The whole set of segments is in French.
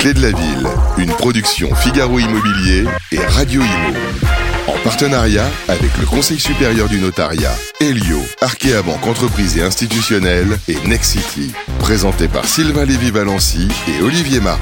clés de la ville, une production Figaro Immobilier et Radio Imo. En partenariat avec le Conseil supérieur du notariat, Elio, Arkea Banque Entreprise et Institutionnelle et Nexity. Présenté par Sylvain Lévy-Valency et Olivier Marin.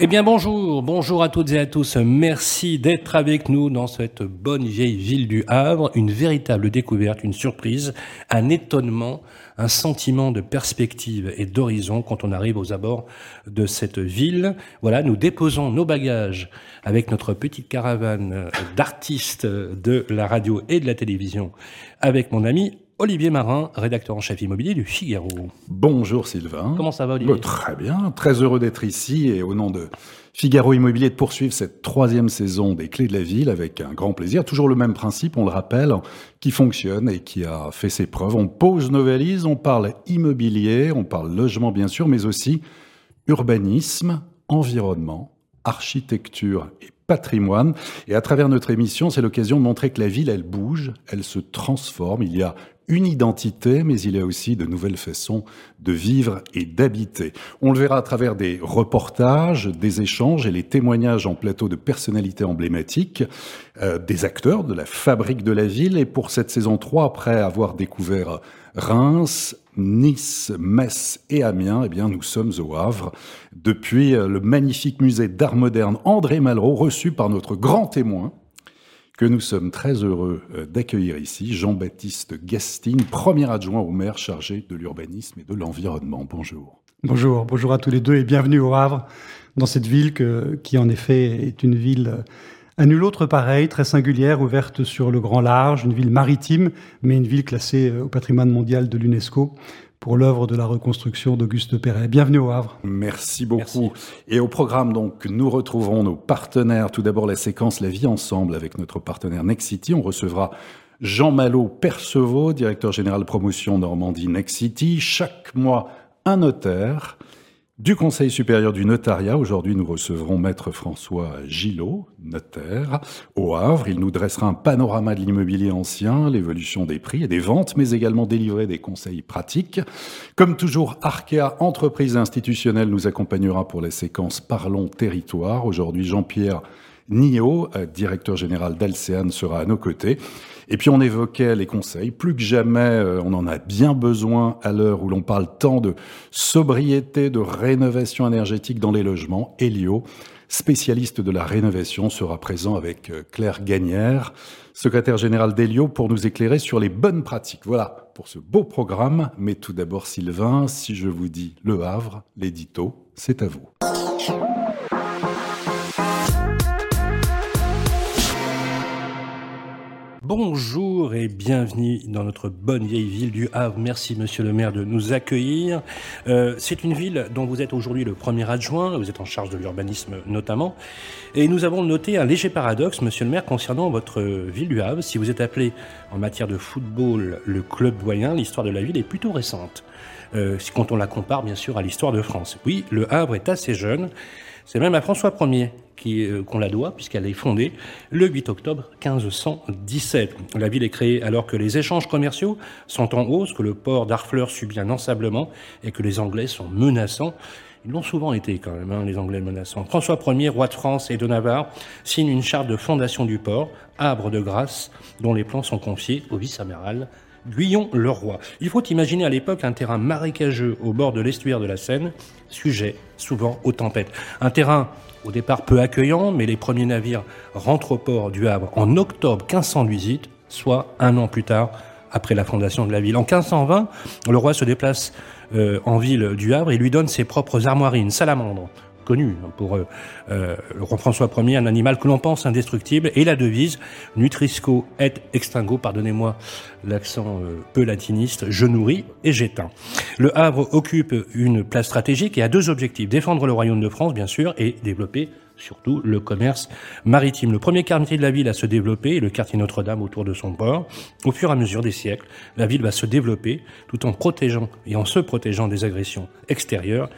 Eh bien bonjour, bonjour à toutes et à tous. Merci d'être avec nous dans cette bonne vieille ville du Havre. Une véritable découverte, une surprise, un étonnement, un sentiment de perspective et d'horizon quand on arrive aux abords de cette ville. Voilà, nous déposons nos bagages avec notre petite caravane d'artistes de la radio et de la télévision avec mon ami Olivier Marin, rédacteur en chef immobilier du Figaro. Bonjour Sylvain. Comment ça va Olivier Très bien, très heureux d'être ici et au nom de Figaro Immobilier de poursuivre cette troisième saison des Clés de la Ville avec un grand plaisir. Toujours le même principe, on le rappelle, qui fonctionne et qui a fait ses preuves. On pose nos valises, on parle immobilier, on parle logement bien sûr, mais aussi urbanisme, environnement, architecture et patrimoine. Et à travers notre émission, c'est l'occasion de montrer que la ville, elle bouge, elle se transforme. Il y a une identité, mais il y a aussi de nouvelles façons de vivre et d'habiter. On le verra à travers des reportages, des échanges et les témoignages en plateau de personnalités emblématiques, euh, des acteurs de la fabrique de la ville. Et pour cette saison 3, après avoir découvert Reims, Nice, Metz et Amiens, eh bien, nous sommes au Havre depuis euh, le magnifique musée d'art moderne André Malraux, reçu par notre grand témoin, que nous sommes très heureux euh, d'accueillir ici, Jean-Baptiste Gastine, premier adjoint au maire chargé de l'urbanisme et de l'environnement. Bonjour. Bonjour, bonjour à tous les deux et bienvenue au Havre, dans cette ville qui en effet est une ville euh, à nul autre pareil, très singulière, ouverte sur le grand large, une ville maritime, mais une ville classée euh, au patrimoine mondial de l'UNESCO pour l'œuvre de la reconstruction d'Auguste Perret. Bienvenue au Havre. Merci beaucoup. Et au programme, donc, nous retrouverons nos partenaires. Tout d'abord, la séquence La vie ensemble avec notre partenaire Nexity. On recevra Jean Malo Percevaux, directeur général promotion Normandie Nexity. Chaque mois, un notaire du Conseil supérieur du notariat. Aujourd'hui, nous recevrons Maître François Gillot, notaire, au Havre. Il nous dressera un panorama de l'immobilier ancien, l'évolution des prix et des ventes, mais également délivrer des conseils pratiques. Comme toujours, Arkea, entreprise institutionnelle, nous accompagnera pour la séquence Parlons territoire. Aujourd'hui, Jean-Pierre Nio, directeur général d'Alcean, sera à nos côtés. Et puis on évoquait les conseils. Plus que jamais, euh, on en a bien besoin à l'heure où l'on parle tant de sobriété, de rénovation énergétique dans les logements. Elio, spécialiste de la rénovation, sera présent avec euh, Claire Gagnère, secrétaire générale d'Elio, pour nous éclairer sur les bonnes pratiques. Voilà pour ce beau programme. Mais tout d'abord, Sylvain, si je vous dis Le Havre, l'édito, c'est à vous. Bonjour et bienvenue dans notre bonne vieille ville du Havre. Merci Monsieur le maire de nous accueillir. Euh, c'est une ville dont vous êtes aujourd'hui le premier adjoint, vous êtes en charge de l'urbanisme notamment. Et nous avons noté un léger paradoxe, Monsieur le maire, concernant votre ville du Havre. Si vous êtes appelé en matière de football le club doyen, l'histoire de la ville est plutôt récente. Euh, quand on la compare bien sûr à l'histoire de France. Oui, le Havre est assez jeune. C'est même à François Ier qu'on la doit, puisqu'elle est fondée le 8 octobre 1517. La ville est créée alors que les échanges commerciaux sont en hausse, que le port d'Arfleur subit un ensablement et que les Anglais sont menaçants. Ils l'ont souvent été quand même, hein, les Anglais menaçants. François Ier, roi de France et de Navarre, signe une charte de fondation du port, Arbre de Grâce, dont les plans sont confiés au vice-amiral Guyon-le-Roi. Il faut imaginer à l'époque un terrain marécageux au bord de l'estuaire de la Seine, sujet souvent aux tempêtes. Un terrain au départ peu accueillant, mais les premiers navires rentrent au port du Havre en octobre 1518, soit un an plus tard après la fondation de la ville. En 1520, le roi se déplace euh, en ville du Havre et lui donne ses propres armoiries, une salamandre, connu pour euh, euh, François Ier, un animal que l'on pense indestructible, et la devise Nutrisco et extingo, pardonnez-moi l'accent euh, peu latiniste, je nourris et j'éteins. Le Havre occupe une place stratégique et a deux objectifs, défendre le royaume de France, bien sûr, et développer surtout le commerce maritime. Le premier quartier de la ville à se développer est le quartier Notre-Dame autour de son port. Au fur et à mesure des siècles, la ville va se développer tout en protégeant et en se protégeant des agressions extérieures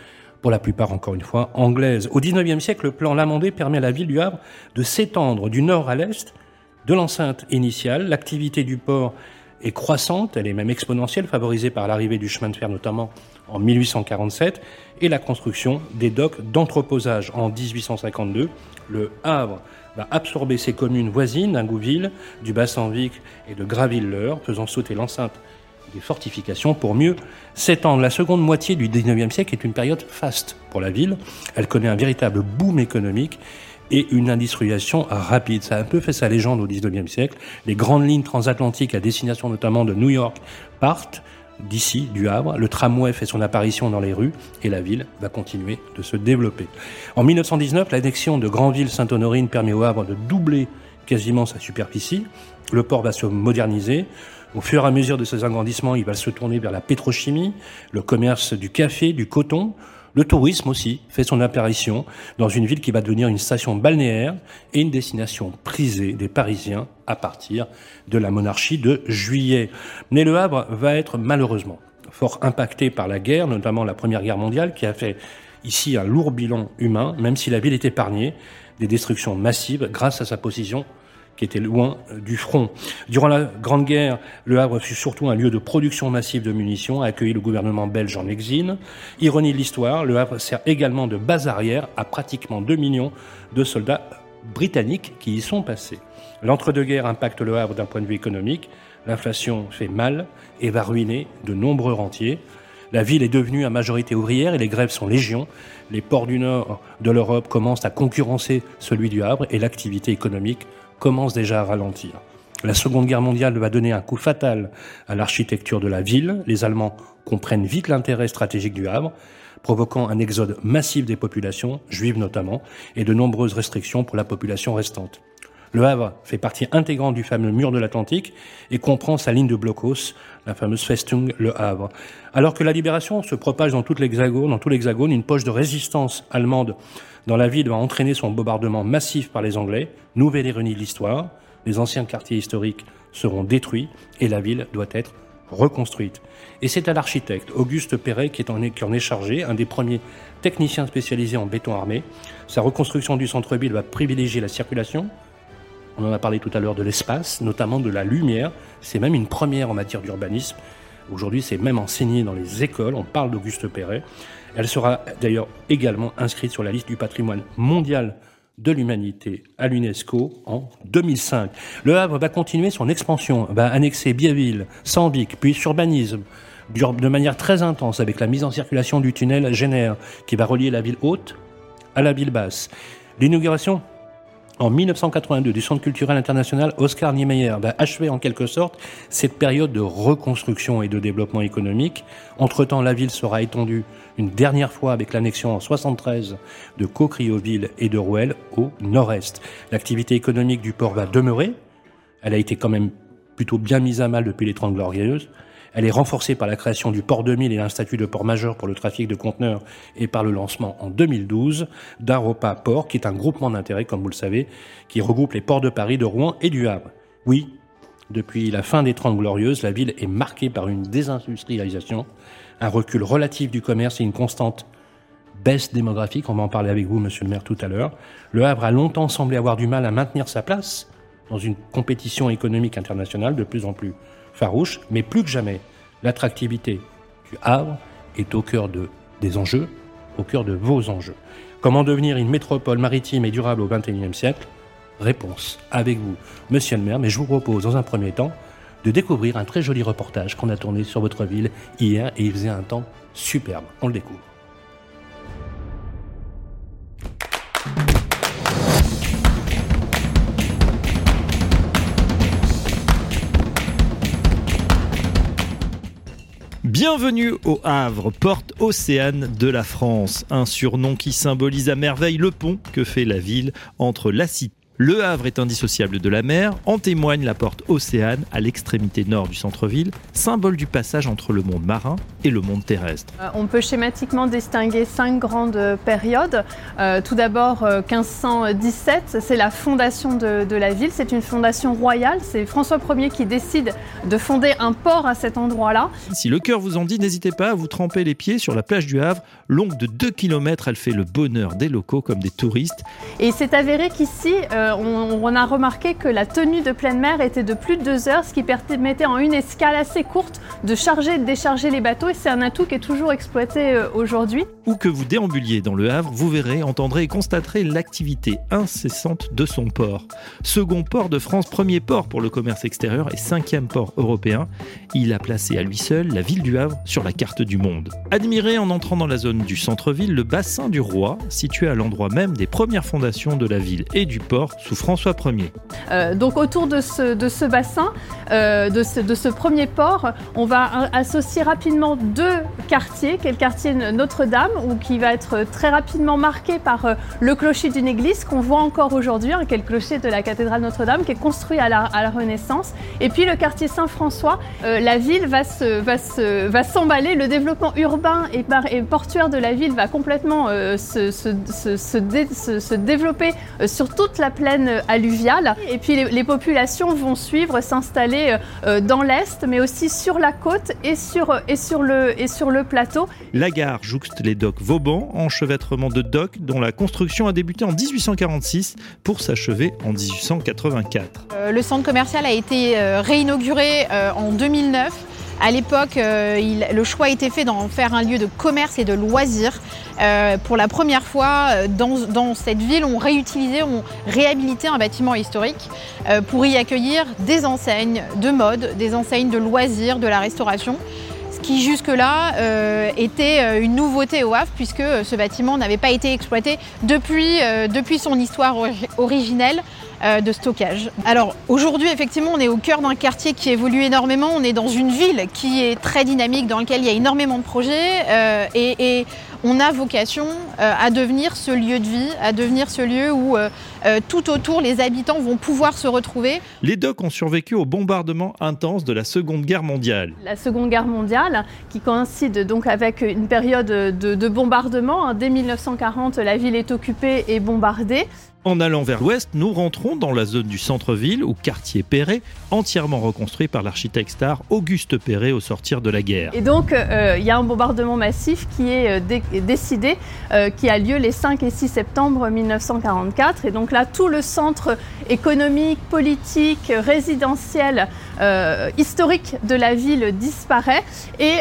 pour la plupart encore une fois anglaises. Au XIXe siècle, le plan Lamandé permet à la ville du Havre de s'étendre du nord à l'est de l'enceinte initiale. L'activité du port est croissante, elle est même exponentielle, favorisée par l'arrivée du chemin de fer notamment en 1847 et la construction des docks d'entreposage en 1852. Le Havre va absorber ses communes voisines d'Ingouville, du Bassin-Vic et de Graville-l'Eure, faisant sauter l'enceinte fortifications pour mieux s'étendre. La seconde moitié du 19e siècle est une période faste pour la ville. Elle connaît un véritable boom économique et une industrialisation rapide. Ça a un peu fait sa légende au 19e siècle. Les grandes lignes transatlantiques à destination notamment de New York partent d'ici, du Havre. Le tramway fait son apparition dans les rues et la ville va continuer de se développer. En 1919, l'annexion de Granville-Sainte-Honorine permet au Havre de doubler quasiment sa superficie. Le port va se moderniser. Au fur et à mesure de ses agrandissements, il va se tourner vers la pétrochimie, le commerce du café, du coton. Le tourisme aussi fait son apparition dans une ville qui va devenir une station balnéaire et une destination prisée des Parisiens à partir de la monarchie de juillet. Mais le Havre va être malheureusement fort impacté par la guerre, notamment la Première Guerre mondiale, qui a fait ici un lourd bilan humain, même si la ville est épargnée des destructions massives grâce à sa position qui était loin euh, du front. Durant la Grande Guerre, Le Havre fut surtout un lieu de production massive de munitions, a accueilli le gouvernement belge en exil. Ironie de l'histoire, Le Havre sert également de base arrière à pratiquement 2 millions de soldats britanniques qui y sont passés. L'entre-deux-guerres impacte Le Havre d'un point de vue économique. L'inflation fait mal et va ruiner de nombreux rentiers. La ville est devenue à majorité ouvrière et les grèves sont légion. Les ports du nord de l'Europe commencent à concurrencer celui du Havre et l'activité économique commence déjà à ralentir. La Seconde Guerre mondiale va donner un coup fatal à l'architecture de la ville. Les Allemands comprennent vite l'intérêt stratégique du Havre, provoquant un exode massif des populations, juives notamment, et de nombreuses restrictions pour la population restante. Le Havre fait partie intégrante du fameux mur de l'Atlantique et comprend sa ligne de blocos, la fameuse Festung Le Havre. Alors que la libération se propage dans tout l'hexagone, dans tout l'hexagone, une poche de résistance allemande dans la ville va entraîner son bombardement massif par les Anglais. Nouvelle ironie de l'histoire, les anciens quartiers historiques seront détruits et la ville doit être reconstruite. Et c'est à l'architecte Auguste Perret qui, qui en est chargé, un des premiers techniciens spécialisés en béton armé. Sa reconstruction du centre-ville va privilégier la circulation, on en a parlé tout à l'heure de l'espace, notamment de la lumière. C'est même une première en matière d'urbanisme. Aujourd'hui, c'est même enseigné dans les écoles. On parle d'Auguste Perret. Elle sera d'ailleurs également inscrite sur la liste du patrimoine mondial de l'humanité à l'UNESCO en 2005. Le Havre va continuer son expansion, va annexer Biaville, Sambic, puis Urbanisme, de manière très intense avec la mise en circulation du tunnel Génère qui va relier la ville haute à la ville basse. L'inauguration en 1982 du Centre culturel international Oscar Niemeyer va achever en quelque sorte cette période de reconstruction et de développement économique. Entre-temps, la ville sera étendue une dernière fois avec l'annexion en 73 de Cocrioville et de Rouel au nord-est. L'activité économique du port va demeurer. Elle a été quand même plutôt bien mise à mal depuis les Trente Glorieuses. Elle est renforcée par la création du port 2000 et un statut de port majeur pour le trafic de conteneurs et par le lancement en 2012 d'Aropa Port, qui est un groupement d'intérêt, comme vous le savez, qui regroupe les ports de Paris, de Rouen et du Havre. Oui, depuis la fin des Trente Glorieuses, la ville est marquée par une désindustrialisation, un recul relatif du commerce et une constante baisse démographique. On va en parler avec vous, monsieur le maire, tout à l'heure. Le Havre a longtemps semblé avoir du mal à maintenir sa place dans une compétition économique internationale de plus en plus farouche, mais plus que jamais, l'attractivité du Havre est au cœur de, des enjeux, au cœur de vos enjeux. Comment devenir une métropole maritime et durable au XXIe siècle? Réponse avec vous, monsieur le maire, mais je vous propose dans un premier temps de découvrir un très joli reportage qu'on a tourné sur votre ville hier et il faisait un temps superbe. On le découvre. Bienvenue au Havre, porte océane de la France, un surnom qui symbolise à merveille le pont que fait la ville entre la cité le Havre est indissociable de la mer, en témoigne la porte Océane à l'extrémité nord du centre-ville, symbole du passage entre le monde marin et le monde terrestre. Euh, on peut schématiquement distinguer cinq grandes périodes. Euh, tout d'abord, 1517, euh, c'est la fondation de, de la ville. C'est une fondation royale. C'est François Ier qui décide de fonder un port à cet endroit-là. Si le cœur vous en dit, n'hésitez pas à vous tremper les pieds sur la plage du Havre. Longue de 2 km, elle fait le bonheur des locaux comme des touristes. Et c'est avéré qu'ici, on, a remarqué que la tenue de pleine mer était de plus de deux heures, ce qui permettait en une escale assez courte de charger et de décharger les bateaux. Et c'est un atout qui est toujours exploité aujourd'hui. Où que vous déambuliez dans le Havre, vous verrez, entendrez et constaterez l'activité incessante de son port. Second port de France, premier port pour le commerce extérieur et cinquième port européen. Il a placé à lui seul la ville du Havre sur la carte du monde. Admirez en entrant dans la zone du centre-ville le bassin du Roi, situé à l'endroit même des premières fondations de la ville et du port sous François Ier. Euh, donc autour de ce, bassin, euh, de, ce, premier port, on va associer rapidement deux quartiers, qui est le quartier Notre-Dame, qui va être très rapidement marqué par euh, le clocher d'une église qu'on voit encore aujourd'hui, hein, qui est le clocher de la cathédrale Notre-Dame, qui est construit à la, Renaissance. Et puis le quartier Saint-François, la ville va se, va se, va s'emballer, le développement urbain et, portuaire de la ville va complètement se, se, développer sur toute la plaine alluviale. Et puis les, les populations vont suivre, s'installer dans l'est, mais aussi sur la côte et sur, et sur, le, et sur le plateau. La gare jouxte les docks Vauban, enchevêtrement de docks dont la construction a débuté en 1846 pour s'achever en 1884. le centre commercial a été réinauguré en 2009 à l'époque, euh, le choix a été fait d'en faire un lieu de commerce et de loisirs. Euh, pour la première fois, euh, dans, cette ville, on réutilisait, on réhabilitait un bâtiment historique pour y accueillir des enseignes de mode, des enseignes de loisirs, de la restauration ce qui jusque-là était une nouveauté au Havre puisque ce bâtiment n'avait pas été exploité depuis, son histoire originelle de stockage. Alors aujourd'hui, effectivement, on est au cœur d'un quartier qui évolue énormément. On est dans une ville qui est très dynamique, dans laquelle il y a énormément de projets euh, et, on a vocation euh, à devenir ce lieu de vie, à devenir ce lieu où tout autour les habitants vont pouvoir se retrouver. Les docks ont survécu au bombardement intense de la Seconde Guerre mondiale. La Seconde Guerre mondiale, qui coïncide donc avec une période de, bombardement. Dès 1940, la ville est occupée et bombardée. En allant vers l'ouest, nous rentrons dans la zone du centre-ville ou quartier Perret, entièrement reconstruit par l'architecte star Auguste Perret au sortir de la guerre. Et donc, euh, il y a un bombardement massif qui est euh, décidé, euh, qui a lieu les 5 et 6 septembre 1944. Et donc là, tout le centre économique, politique, résidentiel, historique de la ville disparaît. Et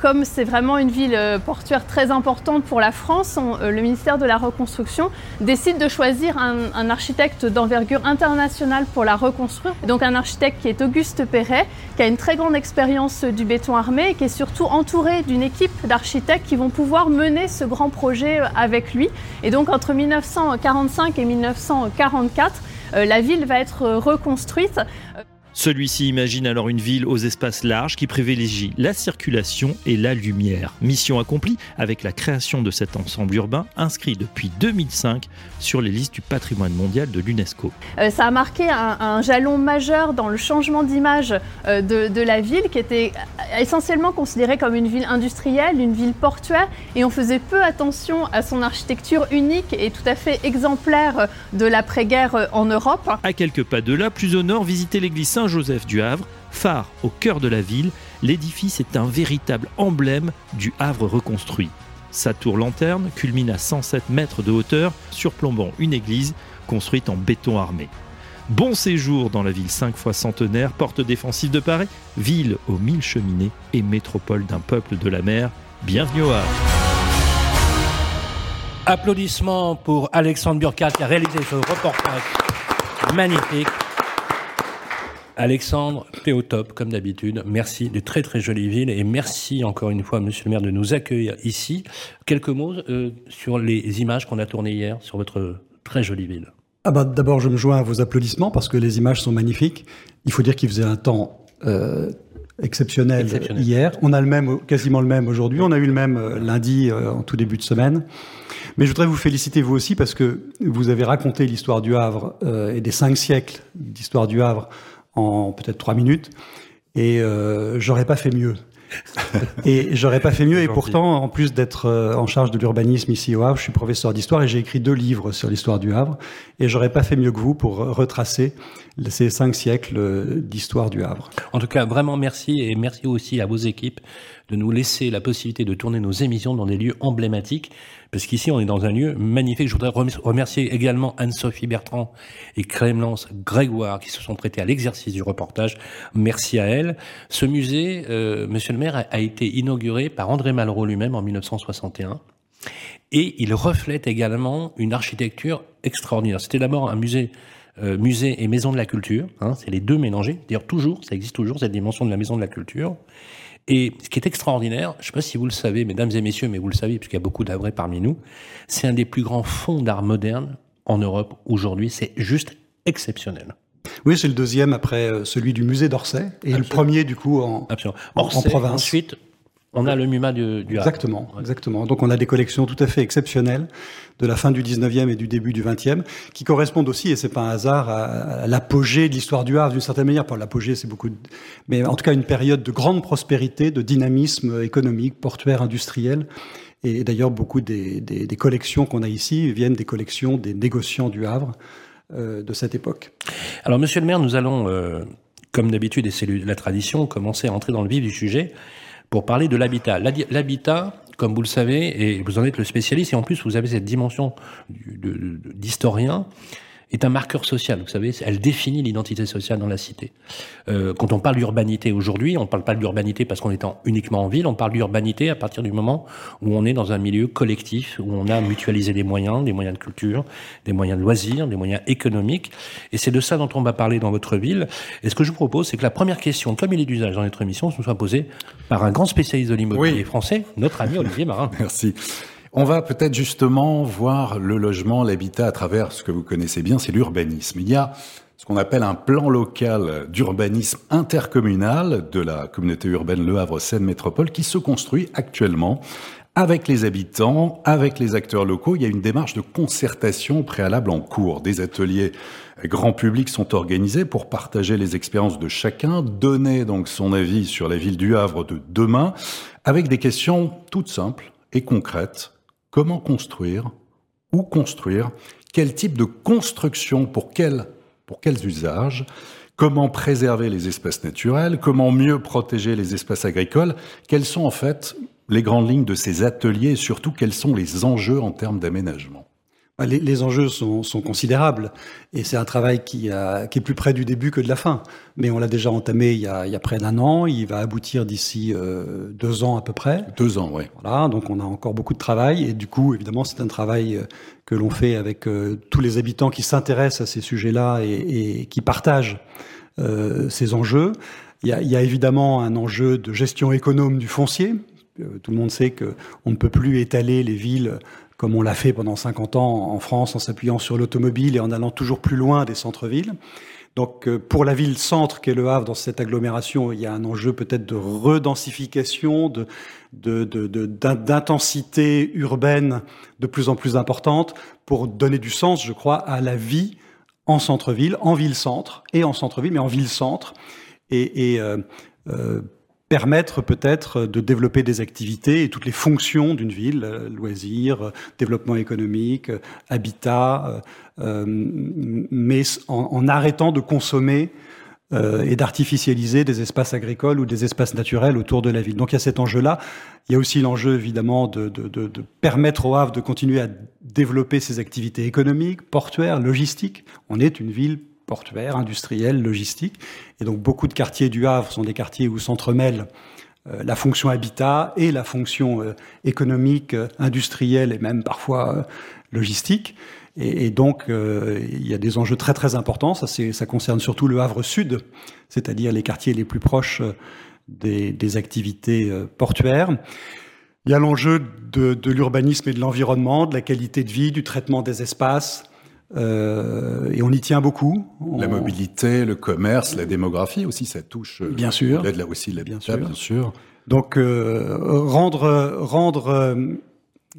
comme c'est vraiment une ville portuaire très importante pour la France, le ministère de la Reconstruction décide de choisir un, architecte d'envergure internationale pour la reconstruire. Donc un architecte qui est Auguste Perret, qui a une très grande expérience du béton armé et qui est surtout entouré d'une équipe d'architectes qui vont pouvoir mener ce grand projet avec lui. Et donc entre 1945 et 1944, euh, la ville va être reconstruite. Celui-ci imagine alors une ville aux espaces larges qui privilégie la circulation et la lumière. Mission accomplie avec la création de cet ensemble urbain inscrit depuis 2005 sur les listes du patrimoine mondial de l'UNESCO. Euh, ça a marqué un, jalon majeur dans le changement d'image euh, de, la ville qui était essentiellement considérée comme une ville industrielle, une ville portuaire et on faisait peu attention à son architecture unique et tout à fait exemplaire de l'après-guerre en Europe. À quelques pas de là, plus au nord, visiter l'église Saint-Joseph du Havre, phare au cœur de la ville, l'édifice est un véritable emblème du Havre reconstruit. Sa tour lanterne culmine à 107 mètres de hauteur, surplombant une église construite en béton armé. Bon séjour dans la ville cinq fois centenaire, porte défensive de Paris, ville aux mille cheminées et métropole d'un peuple de la mer. Bienvenue au Havre. Applaudissements pour Alexandre Burkhardt qui a réalisé ce reportage magnifique. Alexandre, t'es au top, comme d'habitude. Merci de très très jolies villes et merci encore une fois, monsieur le maire, de nous accueillir ici. Quelques mots euh, sur les images qu'on a tournées hier sur votre très jolie ville. Ah bah, D'abord, je me joins à vos applaudissements parce que les images sont magnifiques. Il faut dire qu'il faisait un temps euh, exceptionnel, hier. On a le même, quasiment le même aujourd'hui. On a eu le même euh, lundi en tout début de semaine. Mais je voudrais vous féliciter vous aussi parce que vous avez raconté l'histoire du Havre et des cinq siècles d'histoire du Havre en peut-être trois minutes, et euh, j'aurais pas fait mieux. et j'aurais pas fait mieux. Et pourtant, en plus d'être euh, en charge de l'urbanisme ici au Havre, je suis professeur d'histoire et j'ai écrit deux livres sur l'histoire du Havre. Et j'aurais pas fait mieux que vous pour retracer ces cinq siècles d'histoire du Havre. En tout cas, vraiment merci et merci aussi à vos équipes de nous laisser la possibilité de tourner nos émissions dans des lieux emblématiques, parce qu'ici on est dans un lieu magnifique. Je voudrais remercier également Anne-Sophie Bertrand et Clémence Grégoire qui se sont prêtés à l'exercice du reportage. Merci à elles. Ce musée, euh, Monsieur le maire, a, été inauguré par André Malraux lui-même en 1961. Et il reflète également une architecture extraordinaire. C'était d'abord un musée euh, musée et maison de la culture. Hein, c'est les deux mélangés. D'ailleurs, toujours, ça existe toujours, cette dimension de la maison de la culture. Et ce qui est extraordinaire, je ne sais pas si vous le savez, mesdames et messieurs, mais vous le savez, puisqu'il y a beaucoup d'avrais parmi nous, c'est un des plus grands fonds d'art moderne en Europe aujourd'hui. C'est juste exceptionnel. Oui, c'est le deuxième après euh, celui du musée d'Orsay et le premier du coup en, en, province. Ensuite, on a le MUMA du, du Exactement, exactement. Donc on a des collections tout à fait exceptionnelles de la fin du 19e et du début du 20e qui correspondent aussi, et c'est pas un hasard, à, l'apogée de l'histoire du Havre d'une certaine manière. Pour l'apogée, c'est beaucoup, de... mais en tout cas une période de grande prospérité, de dynamisme économique, portuaire, industriel. Et d'ailleurs, beaucoup des, des, des collections qu'on a ici viennent des collections des négociants du Havre euh, de cette époque. Alors, Monsieur le Maire, nous allons, euh, comme d'habitude, et c'est la tradition, commencer à entrer dans le vif du sujet pour parler de l'habitat. L'habitat, comme vous le savez, et vous en êtes le spécialiste, et en plus vous avez cette dimension d'historien, est un marqueur social. Vous savez, elle définit l'identité sociale dans la cité. Euh, quand on parle d'urbanité aujourd'hui, on ne parle pas de l'urbanité parce qu'on est en, uniquement en ville, on parle d'urbanité à partir du moment où on est dans un milieu collectif, où on a mutualisé des moyens, des moyens de culture, des moyens de loisirs, des moyens économiques. Et c'est de ça dont on va parler dans votre ville. Et ce que je vous propose, c'est que la première question, comme il est d'usage dans notre émission, se soit posée par un grand spécialiste de l'immobilier français, notre ami Olivier Marin. Merci. On va peut-être justement voir le logement, l'habitat à travers ce que vous connaissez bien, c'est l'urbanisme. Il y a ce qu'on appelle un plan local d'urbanisme intercommunal de la communauté urbaine Le Havre-Seine Métropole qui se construit actuellement avec les habitants, avec les acteurs locaux. Il y a une démarche de concertation préalable en cours. Des ateliers grand public sont organisés pour partager les expériences de chacun, donner donc son avis sur la ville du Havre de demain, avec des questions toutes simples et concrètes comment construire, où construire, quel type de construction pour, pour quels usages, comment préserver les espaces naturels, comment mieux protéger les espaces agricoles, quelles sont en fait les grandes lignes de ces ateliers et surtout quels sont les enjeux en termes d'aménagement? Bah, les, enjeux sont, considérables et c'est un travail qui, est plus près du début que de la fin. Mais on l'a déjà entamé il y a, près d'un an. Il va aboutir d'ici euh, deux ans à peu près. Deux ans, oui. Voilà, donc on a encore beaucoup de travail et du coup, évidemment, c'est un travail euh, que l'on fait avec euh, tous les habitants qui s'intéressent à ces sujets-là et, qui partagent ces enjeux. Il y, a, il y, a, évidemment un enjeu de gestion économe du foncier. Tout le monde sait qu'on ne peut plus étaler les villes comme on l'a fait pendant 50 ans en France en s'appuyant sur l'automobile et en allant toujours plus loin des centres-villes. Donc euh, pour la ville-centre qu'est Le Havre, dans cette agglomération, il y a un enjeu peut-être de redensification, de, d'intensité urbaine de plus en plus importante pour donner du sens, je crois, à la vie en centre-ville, en ville-centre et en centre-ville, mais en ville-centre. Et euh, euh, permettre peut-être de développer des activités et toutes les fonctions d'une ville, euh, loisirs, euh, développement économique, euh, habitat, mais en, arrêtant de consommer et d'artificialiser des espaces agricoles ou des espaces naturels autour de la ville. Donc il y a cet enjeu-là. Il y a aussi l'enjeu évidemment de, permettre au Havre de continuer à développer ses activités économiques, portuaires, logistiques. On est une ville portuaire, industriel, logistique. Et donc beaucoup de quartiers du Havre sont des quartiers où s'entremêlent euh, la fonction habitat et la fonction euh, économique, euh, industrielle et même parfois logistique. Et, donc il y a des enjeux très très importants. Ça, concerne surtout le Havre Sud, c'est-à-dire les quartiers les plus proches des, activités portuaires. Il y a l'enjeu de l'urbanisme et de l'environnement, de la qualité de vie, du traitement des espaces, euh, et on y tient beaucoup. La mobilité, le commerce, la démographie aussi, ça touche. Euh, bien sûr. L'aide là aussi, la bien sûr. bien sûr. Donc euh, rendre rendre euh,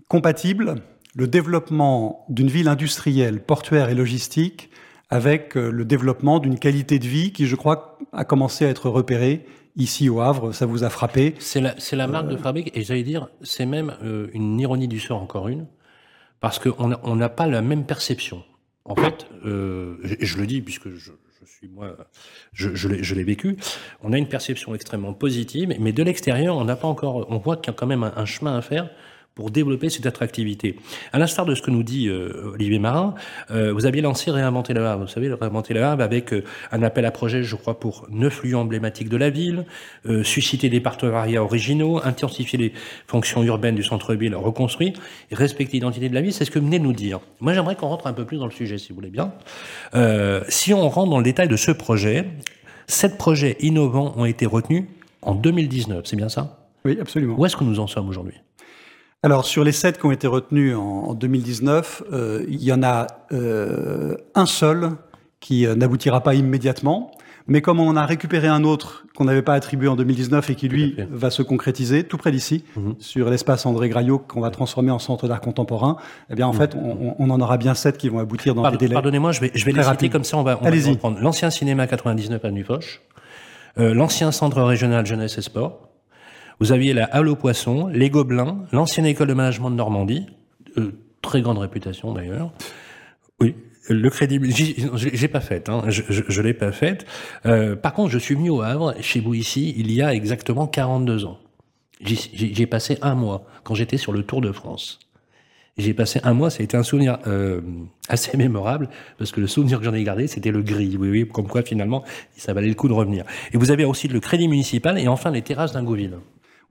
compatible le développement d'une ville industrielle, portuaire et logistique avec le développement d'une qualité de vie qui, je crois, a commencé à être repérée ici au Havre. Ça vous a frappé? C'est la, marque de fabrique, et j'allais dire, c'est même une ironie du sort, encore une, parce qu'on on n'a pas la même perception. En fait, euh, et je le dis puisque je, suis moi, je, je l'ai vécu, on a une perception extrêmement positive, mais de l'extérieur, on n'a pas encore, on voit qu'il y a quand même un chemin à faire pour développer cette attractivité. À l'instar de ce que nous dit euh, Olivier Marin, euh, vous aviez lancé Réinventer le Havre. Vous savez, Réinventer le Havre avec euh, un appel à projet, je crois, pour neuf lieux emblématiques de la ville, susciter des partenariats originaux, intensifier les fonctions urbaines du centre-ville reconstruit, et respecter l'identité de la ville. C'est ce que venez de nous dire. Moi, j'aimerais qu'on rentre un peu plus dans le sujet, si vous voulez bien. si on rentre dans le détail de ce projet, sept projets innovants ont été retenus en 2019. C'est bien ça? Oui, absolument. Où est-ce que nous en sommes aujourd'hui? Alors sur les sept qui ont été retenus en, 2019, euh, il y en a euh, un seul qui euh, n'aboutira pas immédiatement. Mais comme on a récupéré un autre qu'on n'avait pas attribué en 2019 et qui lui va se concrétiser tout près d'ici, mhm. sur l'espace André Graillot qu'on va transformer en centre d'art contemporain, eh bien en mhm. fait on, on, en aura bien sept qui vont aboutir dans des délais. Pardonnez-moi, je vais, je vais les citer comme ça, on va, on va prendre l'ancien cinéma 99 à Nufoche, euh, l'ancien centre régional jeunesse et sport, vous aviez la Halle aux Poissons, les Gobelins, l'ancienne école de management de Normandie, euh, très grande réputation d'ailleurs. Oui, le crédit, j'ai pas fait, hein, je, je, l'ai pas faite. Euh, par contre, je suis venu au Havre, chez vous ici, il y a exactement 42 ans. J'ai passé un mois quand j'étais sur le Tour de France. J'ai passé un mois, ça a été un souvenir euh, assez mémorable, parce que le souvenir que j'en ai gardé, c'était le gris. Oui, oui, comme quoi finalement, ça valait le coup de revenir. Et vous avez aussi le crédit municipal et enfin les terrasses d'Ingouville.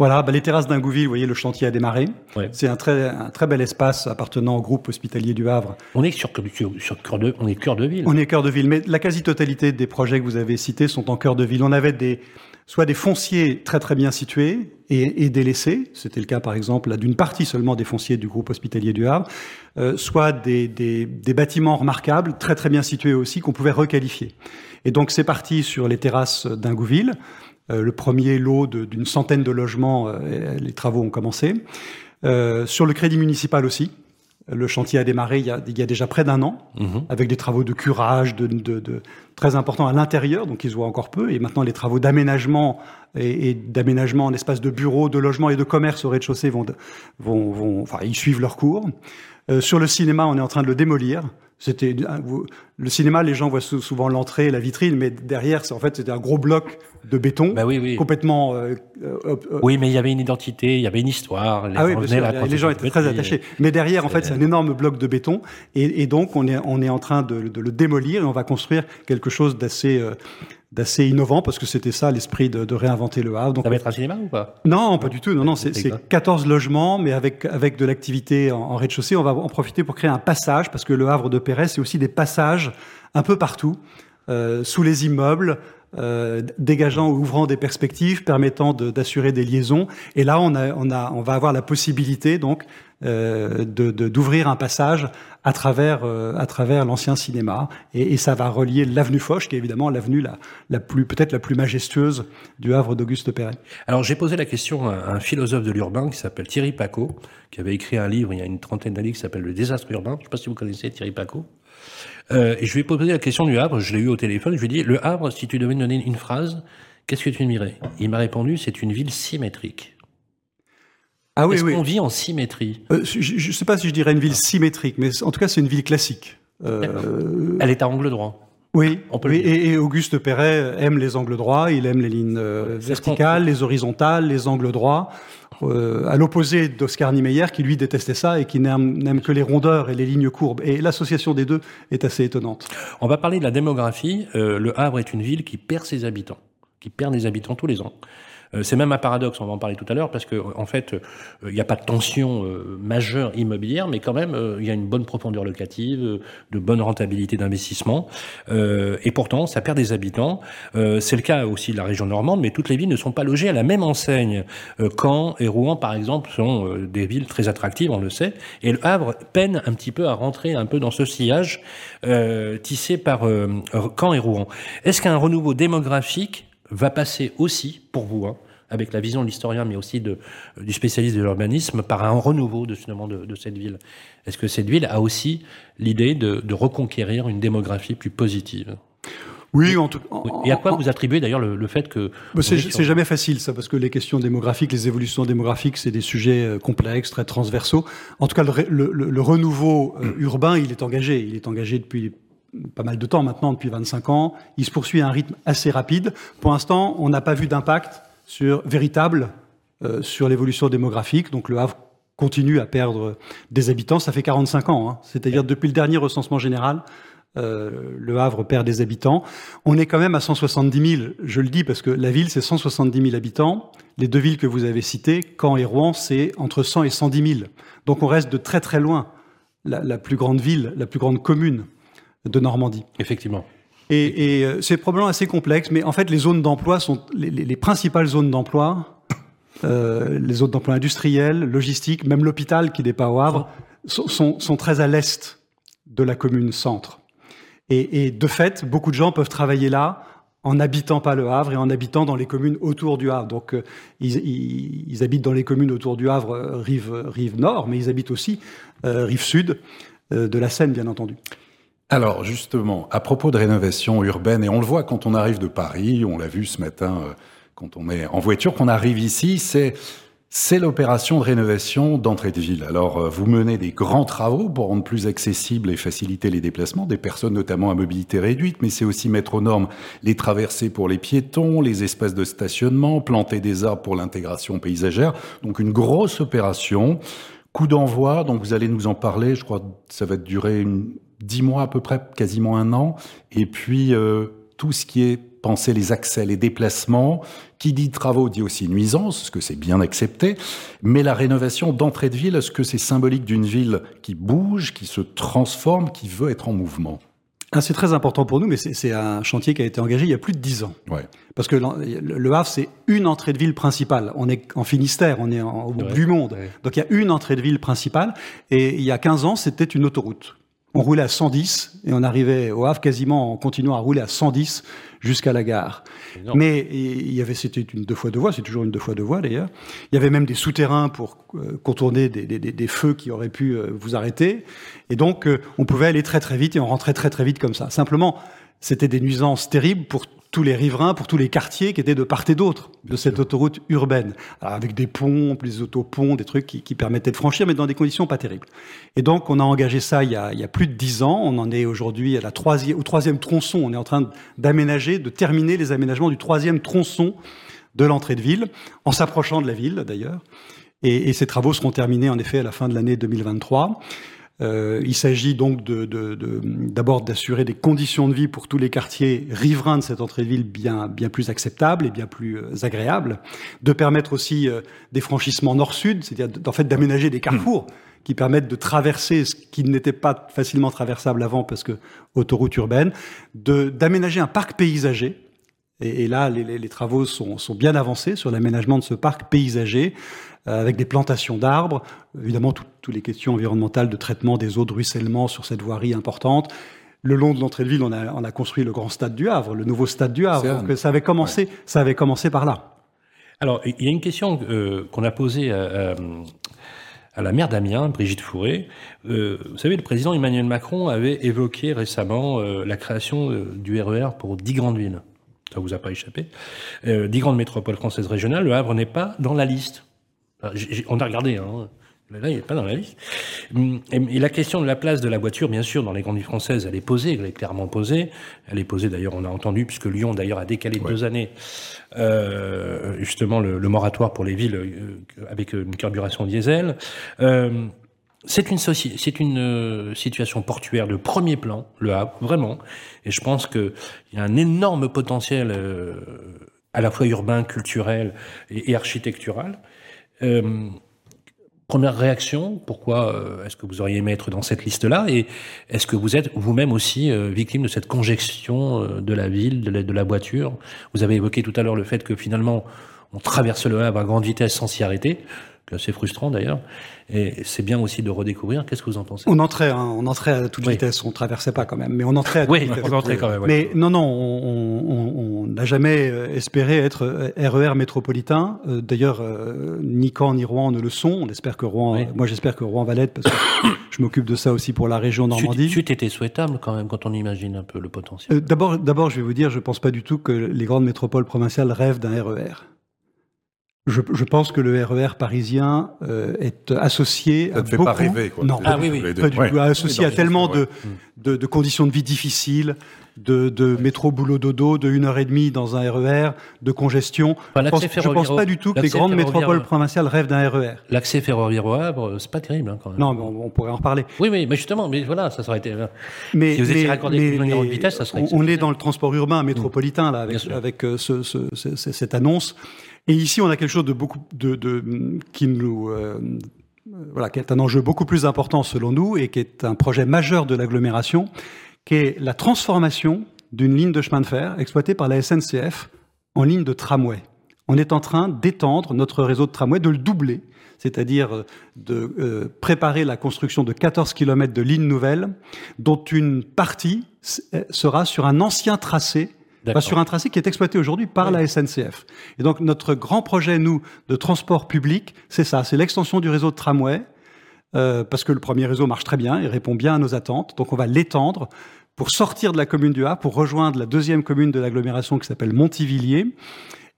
Voilà, bah, les terrasses d'Ingouville, vous voyez, le chantier a démarré. C'est un très, un très bel espace appartenant au groupe hospitalier du Havre. On est sur, sur, cœur de, on est cœur de ville. On est cœur de ville, mais la quasi-totalité des projets que vous avez cités sont en cœur de ville. On avait des, soit des fonciers très très bien situés et, et délaissés, c'était le cas par exemple d'une partie seulement des fonciers du groupe hospitalier du Havre, euh, soit des, des, des, bâtiments remarquables, très très bien situés aussi, qu'on pouvait requalifier. Et donc c'est parti sur les terrasses d'Ingouville. Euh, le premier lot d'une centaine de logements, euh, les travaux ont commencé. Euh, sur le crédit municipal aussi, le chantier a démarré il y a, déjà près d'un an, mhm. avec des travaux de curage de, très importants à l'intérieur, donc ils se voient encore peu. Et maintenant, les travaux d'aménagement et, d'aménagement en espace de bureaux, de logements et de commerce au rez-de-chaussée vont, vont, enfin, ils suivent leur cours. sur le cinéma, on est en train de le démolir. C'était le cinéma, les gens voient souvent l'entrée, la vitrine, mais derrière, c'est en fait c'était un gros bloc de béton, bah oui, oui. complètement. Euh, euh, oui, mais il y avait une identité, il y avait une histoire. Les ah oui, les gens étaient très attachés. Mais derrière, en fait, c'est un énorme bloc de béton, et, et, donc on est on est en train de, de, le démolir et on va construire quelque chose d'assez euh, d'assez innovant parce que c'était ça l'esprit de, de, réinventer le Havre. Donc, ça va être un cinéma ou pas? Non, pas du tout. Non, non, c'est 14 logements, mais avec avec de l'activité en, rez-de-chaussée. On va en profiter pour créer un passage parce que le Havre de Perret, c'est aussi des passages un peu partout euh, sous les immeubles. Euh, dégageant ou ouvrant des perspectives permettant d'assurer des liaisons. Et là, on, a, on, a, on va avoir la possibilité donc d'ouvrir un passage à travers, euh, à travers l'ancien cinéma. Et, et, ça va relier l'avenue Foch, qui est évidemment l'avenue la, la plus, peut-être la plus majestueuse du Havre d'Auguste Perret. Alors j'ai posé la question à un philosophe de l'urbain qui s'appelle Thierry Paco, qui avait écrit un livre il y a une trentaine d'années qui s'appelle Le désastre urbain. Je ne sais pas si vous connaissez Thierry Paco. Euh, et je lui ai posé la question du Havre, je l'ai eu au téléphone, je lui ai dit, le Havre, si tu devais me donner une phrase, qu'est-ce que tu me Il m'a répondu, c'est une ville symétrique. Ah oui, Est-ce oui. qu'on vit en symétrie? Euh, Je ne sais pas si je dirais une ville symétrique, mais en tout cas, c'est une ville classique. Euh... Elle est à angle droit. Oui, On peut et, et, Auguste Perret aime les angles droits, il aime les lignes euh, verticales, les horizontales, les angles droits, à l'opposé d'Oscar Niemeyer qui lui détestait ça et qui n'aime que les rondeurs et les lignes courbes. Et l'association des deux est assez étonnante. On va parler de la démographie. Le Havre est une ville qui perd ses habitants, qui perd des habitants tous les ans. Euh, c'est même un paradoxe, on va en parler tout à l'heure, parce que en fait, euh, il n'y a pas de tension euh, majeure immobilière, mais quand même, il y a une bonne profondeur locative, de bonne rentabilité d'investissement, et pourtant, ça perd des habitants. c'est le cas aussi de la région normande, mais toutes les villes ne sont pas logées à la même enseigne. Caen et Rouen, par exemple, sont des villes très attractives, on le sait, et le Havre peine un petit peu à rentrer un peu dans ce sillage tissé par Caen et Rouen. Est-ce qu'un renouveau démographique va passer aussi, pour vous, hein, avec la vision de l'historien, mais aussi de, du spécialiste de l'urbanisme, par un renouveau de, finalement, de, de cette ville. Est-ce que cette ville a aussi l'idée de, de reconquérir une démographie plus positive? Oui, en tout Et à quoi vous attribuez d'ailleurs le, le, fait que... Bah, c'est jamais facile ça, parce que les questions démographiques, les évolutions démographiques, c'est des sujets euh, complexes, très transversaux. En tout cas, le, le, le renouveau euh, urbain, il est engagé. Il est engagé depuis pas mal de temps maintenant, depuis 25 ans. Il se poursuit à un rythme assez rapide. Pour l'instant, on n'a pas vu d'impact véritable euh, sur l'évolution démographique. Donc le Havre continue à perdre des habitants. Ça fait 45 ans, hein. c'est-à-dire depuis le dernier recensement général. Euh, le Havre perd des habitants. On est quand même à 170 000, je le dis parce que la ville, c'est 170 000 habitants. Les deux villes que vous avez citées, Caen et Rouen, c'est entre 100 et 110 000. Donc on reste de très très loin. La plus grande ville, la plus grande commune de Normandie. Effectivement. Et, et euh, c'est probablement assez complexe, mais en fait, les zones d'emploi sont les, les, les, principales zones d'emploi, euh, les zones d'emploi industrielles, logistiques, même l'hôpital qui n'est pas au Havre, sont, sont, sont très à l'est de la commune centre. Et, et, de fait, beaucoup de gens peuvent travailler là en n'habitant pas le Havre et en habitant dans les communes autour du Havre. Donc, euh, ils, ils, ils, habitent dans les communes autour du Havre, rive, rive nord, mais ils habitent aussi rive sud de la Seine, bien entendu. Alors justement, à propos de rénovation urbaine, et on le voit quand on arrive de Paris, on l'a vu ce matin euh, quand on est en voiture, qu'on arrive ici, c'est l'opération de rénovation d'entrée de ville. Alors, euh, vous menez des grands travaux pour rendre plus accessibles et faciliter les déplacements des personnes, notamment à mobilité réduite, mais c'est aussi mettre aux normes les traversées pour les piétons, les espaces de stationnement, planter des arbres pour l'intégration paysagère. Donc, une grosse opération. Coup d'envoi, donc vous allez nous en parler, je crois que ça va durer une, dix mois à peu près, quasiment un an. Et puis, euh, tout ce qui est penser les accès, les déplacements, qui dit travaux dit aussi nuisance, ce que c'est bien accepté, mais la rénovation d'entrée de ville, est-ce que c'est symbolique d'une ville qui bouge, qui se transforme, qui veut être en mouvement ah, c'est très important pour nous, mais c'est un chantier qui a été engagé il y a plus de dix ans. Ouais. Parce que le Havre, c'est une entrée de ville principale. On est en Finistère, on est en, au bout ouais. du monde. Ouais. Donc il y a une entrée de ville principale. Et il y a 15 ans, c'était une autoroute. On roulait à 110 et on arrivait au Havre quasiment en continuant à rouler à 110 jusqu'à la gare. Mais il y avait, c'était une deux fois deux voies, c'est toujours une deux fois deux voies d'ailleurs. Il y avait même des souterrains pour euh, contourner des, des, des, feux qui auraient pu euh, vous arrêter. Et donc, euh, on pouvait aller très très vite et on rentrait très très vite comme ça. Simplement, c'était des nuisances terribles pour tous les riverains, pour tous les quartiers qui étaient de part et d'autre de cette autoroute urbaine, Alors, avec des ponts, des autoponts, des trucs qui, qui, permettaient de franchir, mais dans des conditions pas terribles. Et donc, on a engagé ça il y a, il y a plus de dix ans. On en est aujourd'hui à la troisième, au troisième tronçon. On est en train d'aménager, de terminer les aménagements du troisième tronçon de l'entrée de ville, en s'approchant de la ville d'ailleurs. Et, et, ces travaux seront terminés en effet à la fin de l'année 2023. Euh, il s'agit donc d'abord de, de, d'assurer des conditions de vie pour tous les quartiers riverains de cette entrée de ville bien, bien plus acceptables et bien plus euh, agréables, de permettre aussi euh, des franchissements nord-sud, c'est-à-dire en fait d'aménager des carrefours. Mmh qui permettent de traverser ce qui n'était pas facilement traversable avant parce que autoroute urbaine, d'aménager un parc paysager. Et, et là, les, les, les travaux sont, sont, bien avancés sur l'aménagement de ce parc paysager avec des plantations d'arbres, évidemment toutes les questions environnementales de traitement des eaux de ruissellement sur cette voirie importante. Le long de l'entrée de ville, on a, on a, construit le grand stade du Havre, le nouveau stade du Havre. Donc ça avait commencé, ouais. ça avait commencé par là. Alors, il y a une question euh, qu'on a posée à, à, la maire d'Amiens, Brigitte Fourré. Euh, vous savez, le président Emmanuel Macron avait évoqué récemment euh, la création euh, du RER pour dix grandes villes. Ça vous a pas échappé. dix grandes métropoles françaises régionales, le Havre n'est pas dans la liste. On a regardé, hein. Là, il n'est pas dans la liste. Et la question de la place de la voiture, bien sûr, dans les grandes villes françaises, elle est posée, elle est clairement posée. Elle est posée, d'ailleurs, on a entendu, puisque Lyon, d'ailleurs, a décalé de ouais. deux années, euh, justement, le, le, moratoire pour les villes euh, avec une carburation diesel. Euh, c'est une, c'est une euh, situation portuaire de premier plan, le Havre, vraiment. Et je pense qu'il y a un énorme potentiel euh, à la fois urbain, culturel et, et architectural. Euh, première réaction, pourquoi euh, est-ce que vous auriez aimé être dans cette liste-là Et est-ce que vous êtes vous-même aussi euh, victime de cette congestion de la ville, de la, voiture? Vous avez évoqué tout à l'heure le fait que finalement, on traverse le Havre à grande vitesse sans s'y arrêter. Assez frustrant d'ailleurs. Et c'est bien aussi de redécouvrir. Qu'est-ce que vous en pensez? On entrait, hein, on entrait à toute vitesse. On traversait pas quand même, mais on entrait à toute oui, vitesse. on entrait quand même. Mais non, non, on n'a jamais euh, espéré être RER euh, métropolitain. Euh, D'ailleurs, ni Caen ni Rouen ne le sont. On espère que Rouen. Oui. Moi, j'espère que Rouen va l'être parce que je m'occupe de ça aussi pour la région Normandie. C'eût été souhaitable quand même quand on imagine un peu le potentiel. Euh, D'abord, d'abord, je vais vous dire, je pense pas du tout que les grandes métropoles provinciales rêvent d'un RER. Je, je pense que le RER parisien euh, est associé Ça à ne fait beaucoup... pas rêver, quoi. Non, Ah oui, oui, pas du Ouais. tout. Associé Oui, à tellement ouais. de, de, de conditions de vie difficiles, de, de métro boulot dodo, de une heure et demie dans un RER, de congestion. Enfin, Je pense, je pense pas du tout que les grandes métropoles provinciales rêvent d'un RER. L'accès ferroviaire au Havre, euh, c'est pas terrible hein, quand même. Non, mais on, on pourrait en reparler. Oui, oui, mais justement, mais voilà, ça aurait été. euh, Mais, Si vous étiez mais- raccordé mais- en mais vitesse, ça serait on, on est dans le transport urbain métropolitain là avec, sûr. avec euh, ce, ce- ce- ce- cette annonce. Et ici, on a quelque chose de beaucoup de, qui nous euh, est un enjeu beaucoup plus important selon nous et qui est un projet majeur de l'agglomération, qui est la transformation d'une ligne de chemin de fer exploitée par la SNCF en ligne de tramway. On est en train d'étendre notre réseau de tramway, de le doubler, c'est-à-dire euh, de euh, préparer la construction de 14 km de lignes nouvelles, dont une partie sera sur un ancien tracé, Sur un tracé qui est exploité aujourd'hui par la SNCF. Et donc notre grand projet, nous, de transport public, c'est ça, c'est l'extension du réseau de tramway, euh, parce que le premier réseau marche très bien, il répond bien à nos attentes, donc on va l'étendre pour sortir de la commune du Havre, pour rejoindre la deuxième commune de l'agglomération qui s'appelle Montivilliers.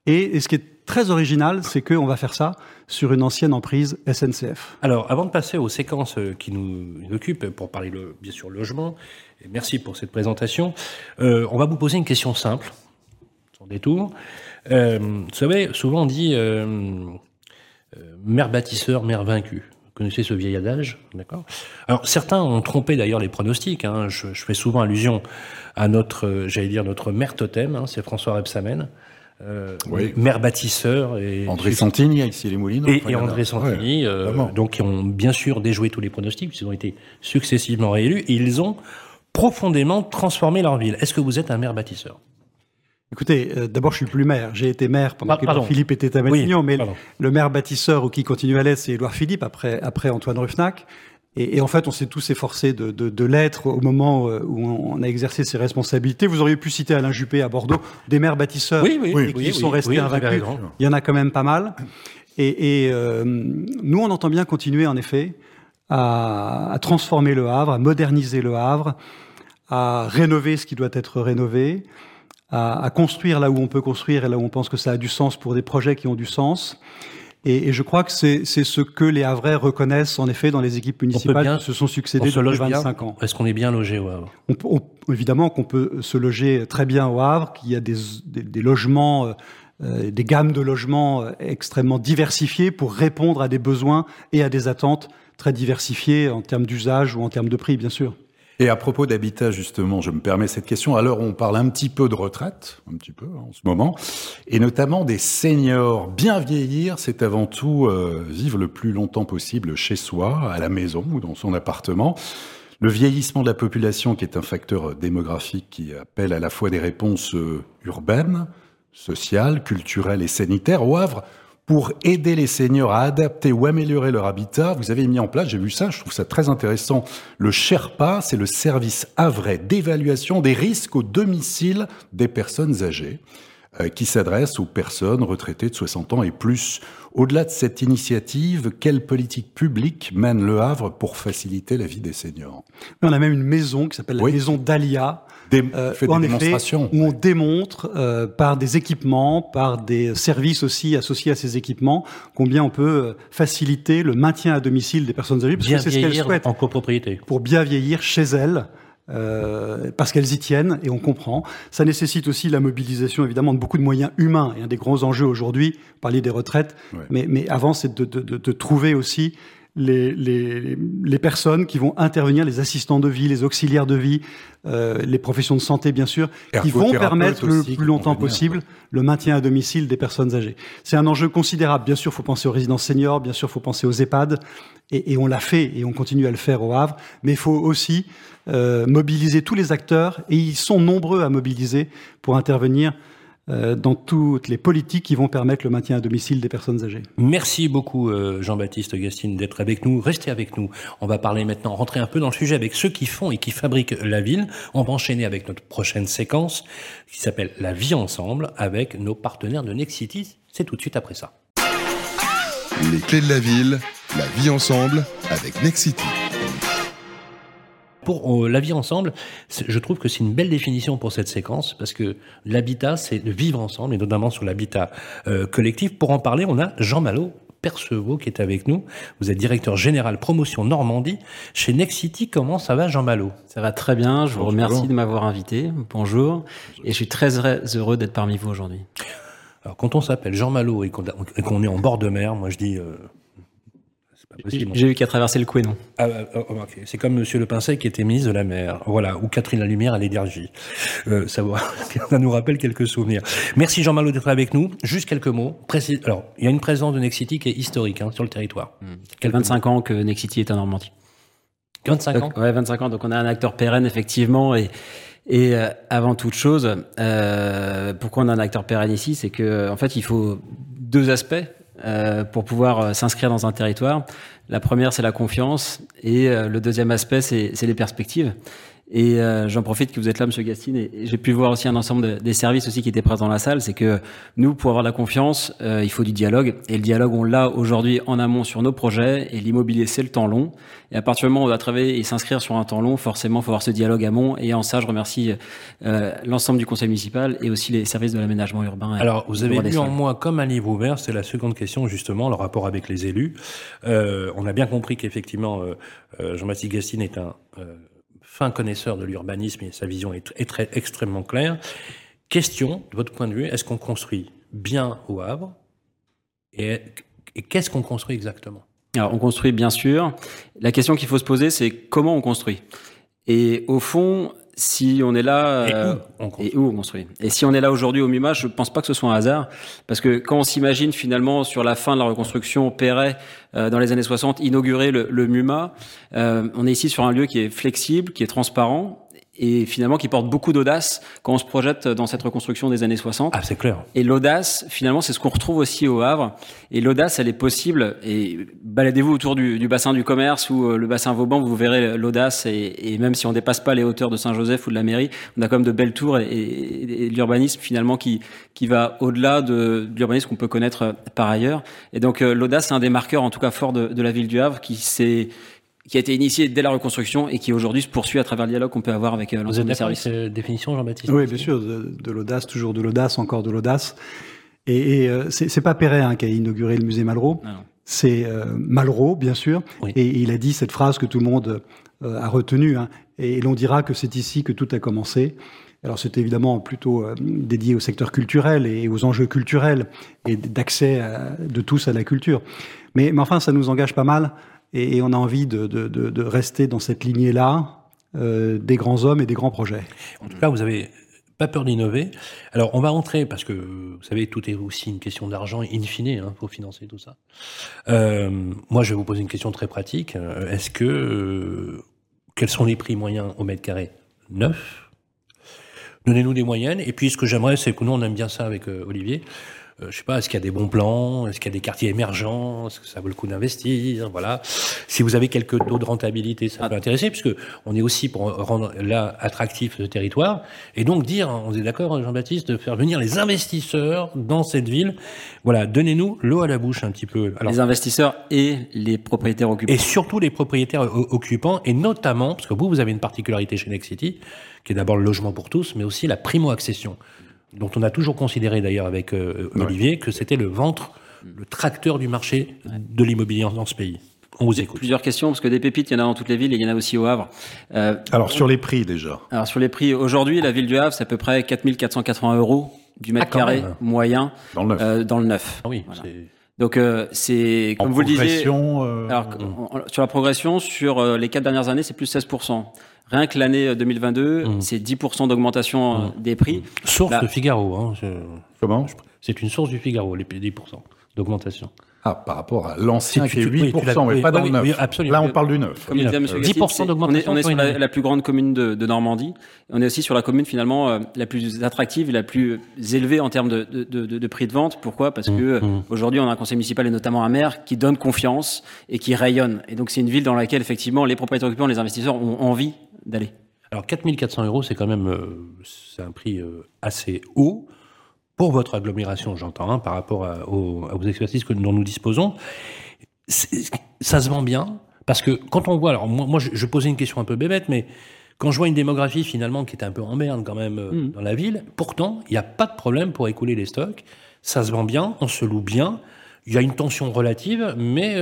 Et, et ce qui est très original, c'est qu'on va faire ça sur une ancienne emprise SNCF. Alors, avant de passer aux séquences euh, qui nous occupent, pour parler le, bien sûr logement, et merci pour cette présentation, euh, on va vous poser une question simple, sans détour. Euh, vous savez, souvent on dit mère bâtisseur, mère vaincue. Connaissez ce vieil adage, d'accord? Alors certains ont trompé d'ailleurs les pronostics. hein. Je, fais souvent allusion à notre, j'allais dire notre mère totem, hein, c'est François Rebsamen, euh, Oui. mère bâtisseur et André Santini, ici les Moulineaux. et, André Santini, Ouais, euh, donc qui ont bien sûr déjoué tous les pronostics, puisqu'ils ont été successivement réélus, et ils ont profondément transformé leur ville. Est-ce que vous êtes un maire bâtisseur? Écoutez, euh, d'abord, je suis plus maire. J'ai été maire pendant que. Philippe était à Matignon, mais pardon. le maire bâtisseur ou qui continue à l'être, c'est Édouard Philippe, après, après Antoine Ruffnac. Et, et en fait, on s'est tous efforcés de, de, de l'être au moment euh, où on a exercé ses responsabilités. Vous auriez pu citer Alain Juppé à Bordeaux, des maires bâtisseurs Oui, oui, et qui sont restés oui, invaincus. Il y en a quand même pas mal. Et, et, euh, nous, on entend bien continuer, en effet, à, à transformer le Havre, à moderniser le Havre, à rénover ce qui doit être rénové, à, à construire là où on peut construire et là où on pense que ça a du sens pour des projets qui ont du sens. Et, et je crois que c'est ce que les Havrais reconnaissent en effet dans les équipes municipales bien- qui se sont On succédées se depuis loge bien 25 ans. Est-ce qu'on est bien logé au Havre? On, évidemment qu'on peut se loger très bien au Havre, qu'il y a des, des, des logements, euh, euh, des gammes de logements euh, extrêmement diversifiées pour répondre à des besoins et à des attentes très diversifiées en termes d'usage ou en termes de prix, bien sûr. Et à propos d'habitat, justement, je me permets cette question. Alors, on parle un petit peu de retraite, un petit peu hein, en ce moment, et notamment des seniors. Bien vieillir, c'est avant tout euh, vivre le plus longtemps possible chez soi, à la maison ou dans son appartement. Le vieillissement de la population, qui est un facteur euh, démographique qui appelle à la fois des réponses euh, urbaines, sociales, culturelles et sanitaires. Au Havre, pour aider les seniors à adapter ou améliorer leur habitat, vous avez mis en place, j'ai vu ça, je trouve ça très intéressant, le SHERPA, c'est le service havrais d'évaluation des risques au domicile des personnes âgées, euh, qui s'adresse aux personnes retraitées de 60 ans et plus. Au-delà de cette initiative, quelle politique publique mène le Havre pour faciliter la vie des seniors? On a même une maison qui s'appelle la Oui. maison d'Alia, Des, Euh, fait des effet, démonstrations. où on démontre euh, par des équipements, par des services aussi associés à ces équipements, combien on peut euh, faciliter le maintien à domicile des personnes âgées, parce Bien que c'est ce qu'elles vieillir souhaitent en copropriété. pour bien vieillir chez elles. euh, parce qu'elles y tiennent et on comprend. Ça nécessite aussi la mobilisation évidemment de beaucoup de moyens humains et un des grands enjeux aujourd'hui, vous parliez des retraites, Ouais. mais, mais avant c'est de, de, de, de trouver aussi les, les, les personnes qui vont intervenir, les assistants de vie, les auxiliaires de vie, euh, les professions de santé bien sûr, qui vont permettre le plus longtemps possible le maintien à domicile des personnes âgées. C'est un enjeu considérable. Bien sûr, il faut penser aux résidences seniors, bien sûr, il faut penser aux EHPAD, et, et on l'a fait et on continue à le faire au Havre, mais il faut aussi euh, mobiliser tous les acteurs, et ils sont nombreux à mobiliser pour intervenir dans toutes les politiques qui vont permettre le maintien à domicile des personnes âgées. Merci beaucoup euh, Jean-Baptiste Gastine d'être avec nous. Restez avec nous. On va parler maintenant, rentrer un peu dans le sujet avec ceux qui font et qui fabriquent la ville. On va enchaîner avec notre prochaine séquence qui s'appelle La vie ensemble avec nos partenaires de Nexity. C'est tout de suite après ça. Les clés de la ville, la vie ensemble avec Nexity. Pour la vie ensemble, je trouve que c'est une belle définition pour cette séquence parce que l'habitat, c'est de vivre ensemble et notamment sur l'habitat euh, collectif. Pour en parler, on a Jean Malo. Percevaux qui est avec nous. Vous êtes directeur général promotion Normandie chez Nexity. Comment ça va, Jean Malo Ça va très bien, je vous Bonjour. remercie de m'avoir invité. Bonjour. Et je suis très heureux d'être parmi vous aujourd'hui. Alors, quand on s'appelle Jean Malo et qu'on est en bord de mer, moi je dis, euh. J'ai eu qu'à traverser le Couesnon. Ah, ah, ah, ok. C'est comme Monsieur Le Pincet qui était ministre de la mer, voilà, ou Catherine la Lumière à l'énergie. Euh, ça, nous rappelle quelques souvenirs. Merci Jean Malo d'être avec nous. Juste quelques mots. Précis- Alors, il y a une présence de Nexity qui est historique hein, sur le territoire. Quel 25 ans que Nexity est en Normandie. 25 ans. Donc, ouais, 25 ans. Donc on a un acteur pérenne effectivement et et euh, avant toute chose, euh, pourquoi on a un acteur pérenne ici, c'est que en fait il faut deux aspects euh, pour pouvoir euh, s'inscrire dans un territoire. La première c'est la confiance et euh, le deuxième aspect c'est c'est les perspectives. Et euh, j'en profite que vous êtes là, Monsieur Gastine, et, et j'ai pu voir aussi un ensemble de- des services aussi qui étaient présents dans la salle. C'est que nous, pour avoir la confiance, euh, il faut du dialogue. Et le dialogue, on l'a aujourd'hui en amont sur nos projets. Et l'immobilier, c'est le temps long. Et à partir du moment où on doit travailler et s'inscrire sur un temps long, forcément, il faut avoir ce dialogue amont. Et en ça, je remercie euh, l'ensemble du conseil municipal et aussi les services de l'aménagement urbain. Alors, vous avez lu en moi comme un livre ouvert, c'est la seconde question justement, le rapport avec les élus. Euh, on a bien compris qu'effectivement, euh, euh, Jean-Baptiste Gastine est un euh, fin connaisseur de l'urbanisme et sa vision est, tr- est très, extrêmement claire. Question, de votre point de vue, est-ce qu'on construit bien au Havre et, et qu'est-ce qu'on construit exactement? Alors, on construit bien sûr. La question qu'il faut se poser, c'est comment on construit? Et au fond, si on est là, Et euh, où on construit et où on construit. Et si on est là aujourd'hui au MUMA, je pense pas que ce soit un hasard, parce que quand on s'imagine finalement sur la fin de la reconstruction Perret euh, dans les années 60 inaugurer le, le MUMA, euh, on est ici sur un lieu qui est flexible, qui est transparent et finalement qui porte beaucoup d'audace quand on se projette dans cette reconstruction des années 60. Ah, c'est clair. Et l'audace, finalement, c'est ce qu'on retrouve aussi au Havre. Et l'audace, elle est possible. Et baladez-vous autour du, du bassin du commerce ou euh, le bassin Vauban, vous verrez l'audace. Et, et même si on dépasse pas les hauteurs de Saint-Joseph ou de la mairie, on a quand même de belles tours et, et- et de l'urbanisme finalement qui qui va au-delà de, de l'urbanisme qu'on peut connaître par ailleurs. Et donc euh, l'audace, c'est un des marqueurs, en tout cas fort de, de la ville du Havre, qui s'est qui a été initié dès la reconstruction et qui aujourd'hui se poursuit à travers le dialogue qu'on peut avoir avec euh, l'ensemble des services. cette définition, Jean-Baptiste Oui, bien sûr, de, de l'audace, toujours de l'audace, encore de l'audace. Et, et euh, c'est pas Perret hein, qui a inauguré le musée Malraux, c'est euh, Malraux, bien sûr. Oui. Et il a dit cette phrase que tout le monde euh, a retenue. hein, et l'on dira que c'est ici que tout a commencé. Alors c'est évidemment plutôt euh, dédié au secteur culturel et aux enjeux culturels et d'accès de tous à la culture. Mais, mais enfin, ça nous engage pas mal et, on a envie de, rester dans cette lignée-là euh, des grands hommes et des grands projets. En tout cas, vous avez pas peur d'innover. Alors, on va entrer, parce que, vous savez, tout est aussi une question d'argent, in fine, il faut financer tout ça. Euh, moi, je vais vous poser une question très pratique. Euh, Est-ce que, quels sont les prix moyens au mètre carré Neuf? Donnez-nous des moyennes. Et puis, ce que j'aimerais, c'est que nous, on aime bien ça avec Olivier. Euh, je sais pas, est-ce qu'il y a des bons plans Est-ce qu'il y a des quartiers émergents Est-ce que ça vaut le coup d'investir Voilà. Si vous avez quelques taux de rentabilité, ça peut intéresser, puisque on est aussi pour rendre là attractif ce territoire. Et donc dire, on est d'accord, Jean-Baptiste, de faire venir les investisseurs dans cette ville. Voilà, donnez-nous l'eau à la bouche un petit peu. Alors, les investisseurs et les propriétaires occupants. et surtout les propriétaires occupants, et notamment, parce que vous, vous avez une particularité chez Nexity, qui est d'abord le logement pour tous, mais aussi la primo-accession, dont on a toujours considéré d'ailleurs avec euh, Olivier que c'était le ventre, le tracteur du marché de l'immobilier dans ce pays. On vous écoute. Plusieurs questions, parce que des pépites, il y en a dans toutes les villes et il y en a aussi au Havre. Euh, Alors, sur les prix déjà. alors sur les prix, aujourd'hui, la ville du Havre, c'est à peu près 4480 euros du mètre Ah, carré même. moyen Dans le neuf. euh, dans le neuf. Ah oui, Voilà. Donc euh, c'est, comme en vous le disiez, progression, euh, sur la progression, sur euh, les quatre dernières années, c'est plus 16%. Rien que l'année euh, 2022, Mm. c'est 10% d'augmentation euh, des prix. source Là- de Figaro. Hein, je- comment C'est une source du Figaro, les 10% d'augmentation. Ah, par rapport à l'ancien qui est 8%, mais pas dans le neuf. Là, on parle du neuf. Comme disait M. 10% d'augmentation. On est, sur la, plus grande commune de, de, Normandie. On est aussi sur la commune finalement euh, la plus attractive, la plus élevée en termes de, de, de prix de vente. Pourquoi? Parce que mmh, mmh. aujourd'hui, on a un conseil municipal et notamment un maire qui donne confiance et qui rayonne. Et donc, c'est une ville dans laquelle effectivement les propriétaires occupants, les investisseurs ont envie d'aller. Alors 4400 euros, c'est quand même euh, c'est un prix euh, assez haut pour votre agglomération, j'entends, hein, par rapport à, aux, exercices que, dont nous disposons. Ça se vend bien parce que quand on voit, alors moi, je, posais une question un peu bébête, mais quand je vois une démographie finalement qui est un peu en merde quand même euh, mmh. dans la ville, pourtant il n'y a pas de problème pour écouler les stocks. Ça se vend bien, on se loue bien. Il y a une tension relative, mais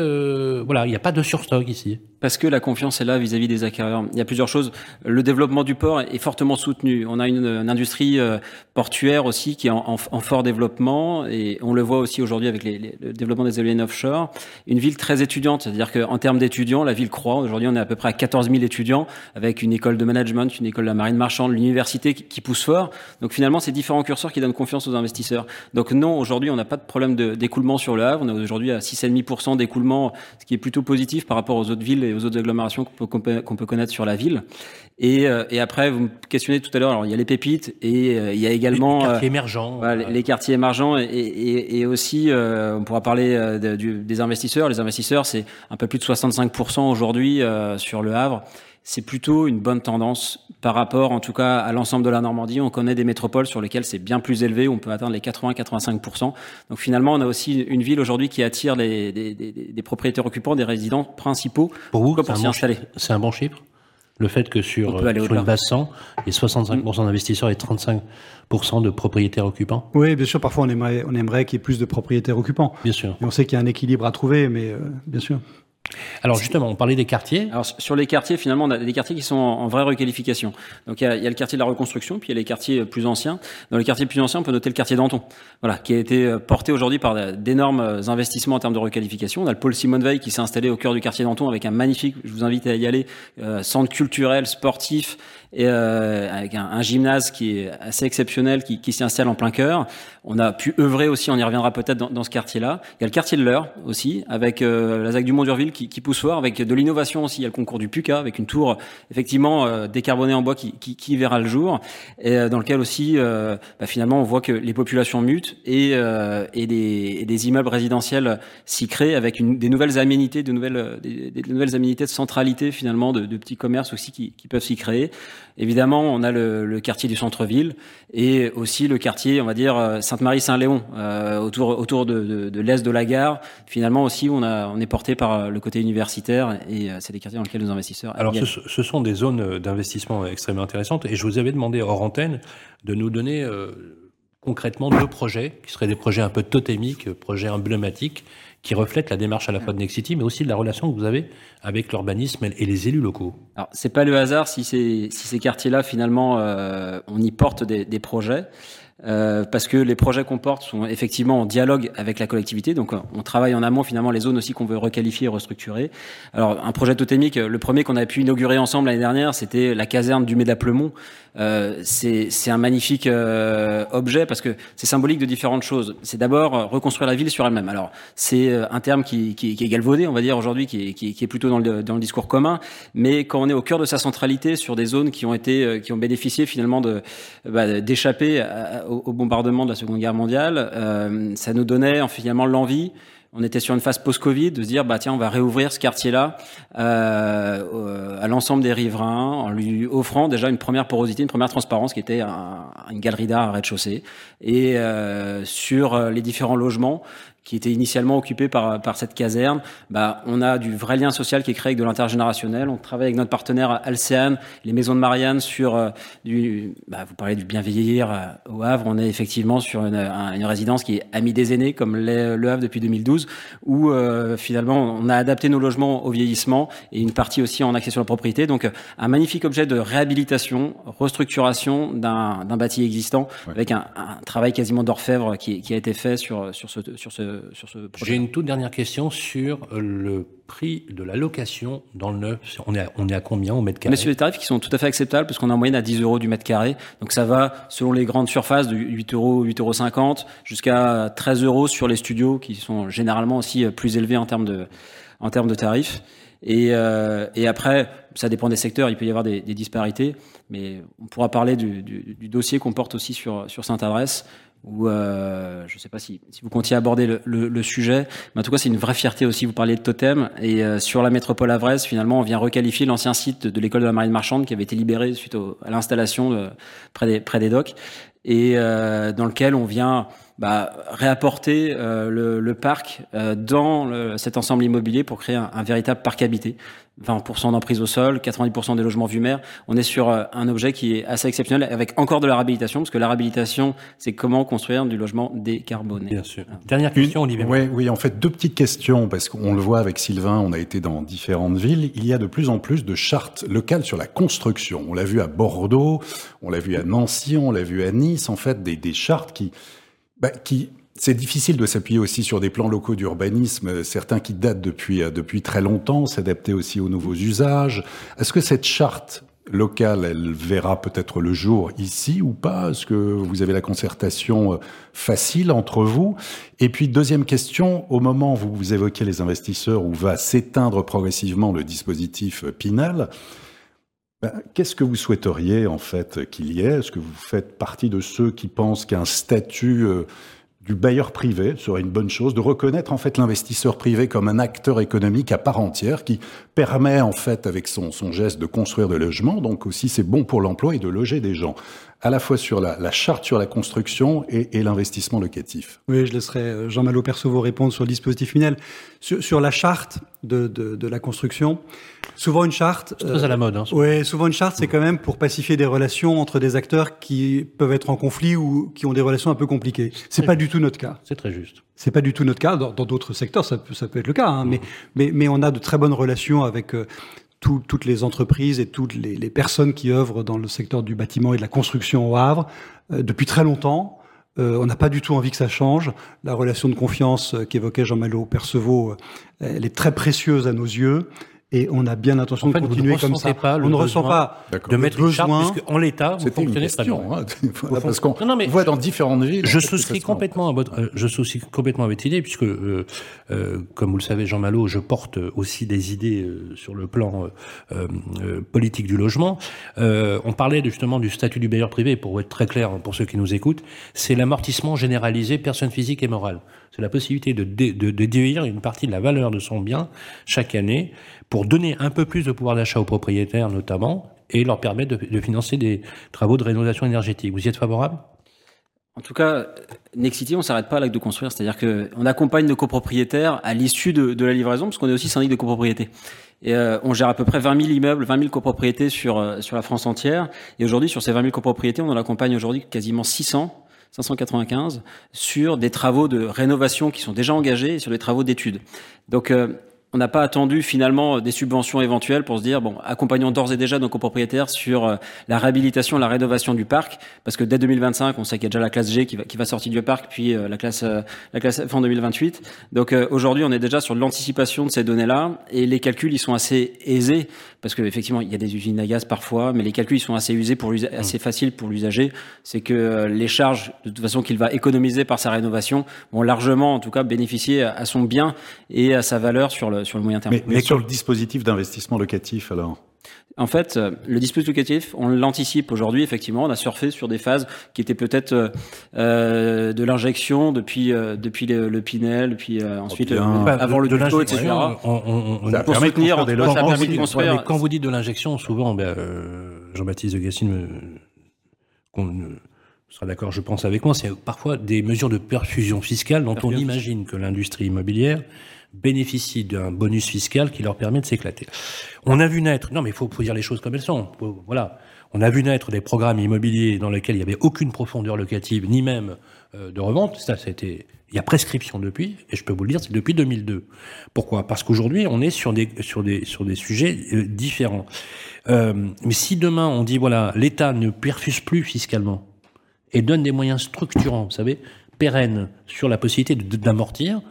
voilà, il n'y a pas de surstock ici. Parce que la confiance est là vis-à-vis des acquéreurs. Il y a plusieurs choses. Le développement du port est fortement soutenu. On a une, industrie euh, portuaire aussi qui est en, fort développement et on le voit aussi aujourd'hui avec le développement des éoliennes offshore. Une ville très étudiante, c'est-à-dire qu'en termes d'étudiants, la ville croît. Aujourd'hui, on est à peu près à 14 000 étudiants avec une école de management, une école de la marine marchande, l'université qui, qui, pousse fort. Donc finalement, c'est différents curseurs qui donnent confiance aux investisseurs. Donc non, aujourd'hui, on n'a pas de problème d'écoulement sur le Havre. On est aujourd'hui à 6,5% d'écoulement, ce qui est plutôt positif par rapport aux autres villes aux autres agglomérations qu'on peut, peut, connaître sur la ville. Et, euh, et, après, vous me questionnez tout à l'heure, alors il y a les pépites et euh, il y a également les quartiers euh, émergents. les, quartiers émergents et, et, et aussi, on pourra parler des investisseurs. Les investisseurs, c'est un peu plus de 65% aujourd'hui sur le Havre c'est plutôt une bonne tendance par rapport, en tout cas, à l'ensemble de la Normandie. On connaît des métropoles sur lesquelles c'est bien plus élevé, où on peut atteindre les 80-85%. Donc finalement, on a aussi une ville aujourd'hui qui attire les, des, des, des, propriétaires occupants, des résidents principaux pour, vous, pour s'y installer. C'est un bon chiffre? Le fait que sur, sur une base 100, il y ait 65% d'investisseurs et 35% de propriétaires occupants Oui, bien sûr, parfois on aimerait, on aimerait qu'il y ait plus de propriétaires occupants. Bien sûr. Et on sait qu'il y a un équilibre à trouver, mais euh, bien sûr. Alors justement, on parlait des quartiers. Alors sur les quartiers, finalement, on a des quartiers qui sont en, vraie requalification. Donc il y, a, le quartier de la reconstruction, puis il y a les quartiers plus anciens. Dans les quartiers plus anciens, on peut noter le quartier d'Anton, voilà, qui a été euh, porté aujourd'hui par d'énormes investissements en termes de requalification. On a le pôle Simone Veil qui s'est installé au cœur du quartier d'Anton avec un magnifique, je vous invite à y aller, euh, centre culturel, sportif, et euh, avec un, un, gymnase qui est assez exceptionnel, qui, qui s'y en plein cœur. On a pu œuvrer aussi, on y reviendra peut-être dans, dans, ce quartier-là. Il y a le quartier de l'Eure aussi, avec euh, la ZAC du Mont-Durville qui, qui, pousse fort, avec de l'innovation aussi. Il y a le concours du PUCA, avec une tour effectivement euh, décarbonée en bois qui, qui, qui, verra le jour, et dans lequel aussi, bah, finalement, on voit que les populations mutent et, et des, des, immeubles résidentiels s'y créent avec une, des nouvelles aménités, de nouvelles, des, des, nouvelles aménités de centralité finalement, de, de petits commerces aussi qui, qui peuvent s'y créer. Évidemment, on a le, le quartier du centre-ville et aussi le quartier, on va dire, euh, Sainte-Marie-Saint-Léon, euh, autour, autour de, de, de l'est de la gare. Finalement aussi, on, a, on est porté par le côté universitaire et euh, c'est des quartiers dans lesquels nos investisseurs. Alors, ce, ce, sont des zones d'investissement extrêmement intéressantes et je vous avais demandé hors antenne de nous donner euh, concrètement deux projets qui seraient des projets un peu totémiques, projets emblématiques qui reflète la démarche à la fois de Nexity, mais aussi de la relation que vous avez avec l'urbanisme et les élus locaux. Alors, c'est pas le hasard si, ces quartiers-là, finalement, euh, on y porte des projets. Euh, parce que les projets qu'on porte sont effectivement en dialogue avec la collectivité. Donc, on travaille en amont finalement les zones aussi qu'on veut requalifier et restructurer. Alors, un projet totémique, le premier qu'on a pu inaugurer ensemble l'année dernière, c'était la caserne du Médaplemont. Euh, c'est un magnifique euh, objet parce que c'est symbolique de différentes choses. C'est d'abord euh, reconstruire la ville sur elle-même. Alors, c'est euh, un terme qui, qui, qui, est galvaudé, on va dire aujourd'hui, qui, qui, est plutôt dans le, dans le discours commun. Mais quand on est au cœur de sa centralité sur des zones qui ont été, qui ont bénéficié finalement bah, d'échapper au, au, bombardement de la Seconde Guerre mondiale, euh, ça nous donnait finalement l'envie. On était sur une phase post-Covid de se dire bah tiens on va réouvrir ce quartier-là euh, à l'ensemble des riverains en lui offrant déjà une première porosité, une première transparence qui était un, une galerie d'art à rez-de-chaussée. Et euh, sur les différents logements qui était initialement occupé par, par cette caserne, bah, on a du vrai lien social qui est créé avec de l'intergénérationnel. On travaille avec notre partenaire Alcéane, les maisons de Marianne, sur euh, du, bah, vous parlez du bien vieillir euh, au Havre. On est effectivement sur une, une résidence qui est amie des aînés, comme le Havre depuis 2012, où euh, finalement on a adapté nos logements au vieillissement et une partie aussi en accès sur la propriété. Donc un magnifique objet de réhabilitation, restructuration d'un bâti existant, ouais. avec un, un, travail quasiment d'orfèvre qui, qui, a été fait sur, sur ce, sur ce ce, sur ce projet. J'ai une toute dernière question sur le prix de la location dans le neuf. On est à, on est à combien au mètre carré? On est sur des tarifs qui sont tout à fait acceptables parce qu'on est en moyenne à 10 euros du mètre carré. Donc ça va selon les grandes surfaces de 8 euros, 8 euros 50 jusqu'à 13 euros sur les studios qui sont généralement aussi plus élevés en termes de, en termes de tarifs. Et, euh, et, après, ça dépend des secteurs, il peut y avoir des, des disparités, mais on pourra parler du, du, du dossier qu'on porte aussi sur, sur Sainte-Adresse, où euh, je ne sais pas si, si, vous comptiez aborder le, le, le, sujet, mais en tout cas c'est une vraie fierté aussi, vous parliez de totem, et euh, sur la métropole avraise, finalement on vient requalifier l'ancien site de, l'école de la marine marchande qui avait été libéré suite au, à l'installation près, des, près des docks, et euh, dans lequel on vient bah, réapporter euh, le, le, parc euh, dans le, cet ensemble immobilier pour créer un, un véritable parc habité. 20% d'emprise au sol, 90% des logements vus mer. On est sur euh, un objet qui est assez exceptionnel avec encore de la réhabilitation, parce que la réhabilitation, c'est comment construire du logement décarboné. Bien sûr. Dernière question, Olivier. Oui, oui, en fait, deux petites questions, parce qu'on le voit avec Sylvain, on a été dans différentes villes. Il y a de plus en plus de chartes locales sur la construction. On l'a vu à Bordeaux, on l'a vu à Nancy, on l'a vu à Nice, en fait, des, des chartes qui, bah, qui c'est difficile de s'appuyer aussi sur des plans locaux d'urbanisme, certains qui datent depuis, depuis très longtemps, s'adapter aussi aux nouveaux usages. Est-ce que cette charte locale, elle verra peut-être le jour ici ou pas? Est-ce que vous avez la concertation facile entre vous? Et puis, deuxième question, au moment où vous évoquez les investisseurs, où va s'éteindre progressivement le dispositif Pinal, ben, Qu'est-ce que vous souhaiteriez en fait qu'il y ait? Est-ce que vous faites partie de ceux qui pensent qu'un statut du bailleur privé serait une bonne chose, de reconnaître en fait l'investisseur privé comme un acteur économique à part entière qui permet en fait avec son, son geste de construire des logements, donc aussi c'est bon pour l'emploi et de loger des gens, à la fois sur la, la charte sur la construction et, et l'investissement locatif. Oui, je laisserai Jean Malo Perceveau répondre sur le dispositif final. Sur, sur la charte de, de, de, la construction, souvent une charte... C'est très à la mode. Hein, oui, souvent une charte, c'est quand même pour pacifier des relations entre des acteurs qui peuvent être en conflit ou qui ont des relations un peu compliquées. C'est pas du tout notre cas. C'est très juste. C'est pas du tout notre cas. Dans d'autres secteurs, ça peut, être le cas, hein, mais, on a de très bonnes relations avec euh, tout, toutes les entreprises et toutes les, personnes qui œuvrent dans le secteur du bâtiment et de la construction au Havre euh, depuis très longtemps. Euh, on n'a pas du tout envie que ça change. La relation de confiance qu'évoquait Jean-Malo Perceveau, elle est très précieuse à nos yeux et on a bien l'intention en fait, de continuer comme ça. Pas on ne ressent pas de mettre une charte, puisque en l'état, vous fonctionnez très bien. Hein, voilà, parce qu'on voit dans différentes villes. Je souscris complètement à votre, euh, je souscris complètement à votre idée, puisque euh, euh, comme vous le savez, Jean Malo, je porte aussi des idées euh, sur le plan euh, politique du logement. on parlait justement du statut du bailleur privé, pour être très clair pour ceux qui nous écoutent, c'est l'amortissement généralisé personne physique et morale. C'est la possibilité de, déduire une partie de la valeur de son bien chaque année pour donner un peu plus de pouvoir d'achat aux propriétaires notamment et leur permettre de, financer des travaux de rénovation énergétique. Vous y êtes favorable? En tout cas, Nexity, on s'arrête pas à l'acte de construire, c'est-à-dire qu'on accompagne nos copropriétaires à l'issue de, la livraison, parce qu'on est aussi syndic de copropriété. Euh, on gère à peu près 20 000 immeubles, 20 000 copropriétés euh, sur la France entière. Et aujourd'hui, sur ces 20 000 copropriétés, on en accompagne aujourd'hui quasiment 600 595 sur des travaux de rénovation qui sont déjà engagés et sur des travaux d'études. Donc euh, on n'a pas attendu finalement des subventions éventuelles pour se dire bon accompagnons d'ores et déjà nos copropriétaires sur euh, la réhabilitation, la rénovation du parc parce que dès 2025 on sait qu'il y a déjà la classe G qui va, qui va sortir du parc puis euh, la classe euh, la classe F en 2028 donc aujourd'hui on est déjà sur l'anticipation de ces données là et les calculs ils sont assez aisés parce que effectivement il y a des usines à gaz parfois mais les calculs ils sont assez usés pour mmh. assez faciles pour l'usager c'est que les charges de toute façon qu'il va économiser par sa rénovation vont largement en tout cas bénéficier à son bien et à sa valeur sur le sur le moyen terme. Mais, mais sur le dispositif d'investissement locatif, alors? En fait, le dispositif locatif, on l'anticipe aujourd'hui. Effectivement, on a surfé sur des phases qui étaient peut-être euh, de l'injection depuis euh, depuis le, le, Pinel, puis euh, ensuite oh euh, avant le ducto, etc. On, on, on, pour soutenir, des ça a permis de construire. Ouais, mais quand vous dites de l'injection, souvent, ben, Jean-Baptiste de Gassine sera d'accord, je pense, avec moi, c'est parfois des mesures de perfusion fiscale dont on imagine que l'industrie immobilière bénéficient d'un bonus fiscal qui leur permet de s'éclater. On a vu naître, non mais il faut, faut, dire les choses comme elles sont, voilà, on a vu naître des programmes immobiliers dans lesquels il n'y avait aucune profondeur locative, ni même euh, de revente, ça c'était, il y a prescription depuis, et je peux vous le dire, c'est depuis 2002. Pourquoi? Parce qu'aujourd'hui, on est sur des, sur des, sur des sujets euh, différents. Euh, mais si demain on dit, voilà, l'État ne perfuse plus fiscalement, et donne des moyens structurants, vous savez, pérenne sur la possibilité d'amortir,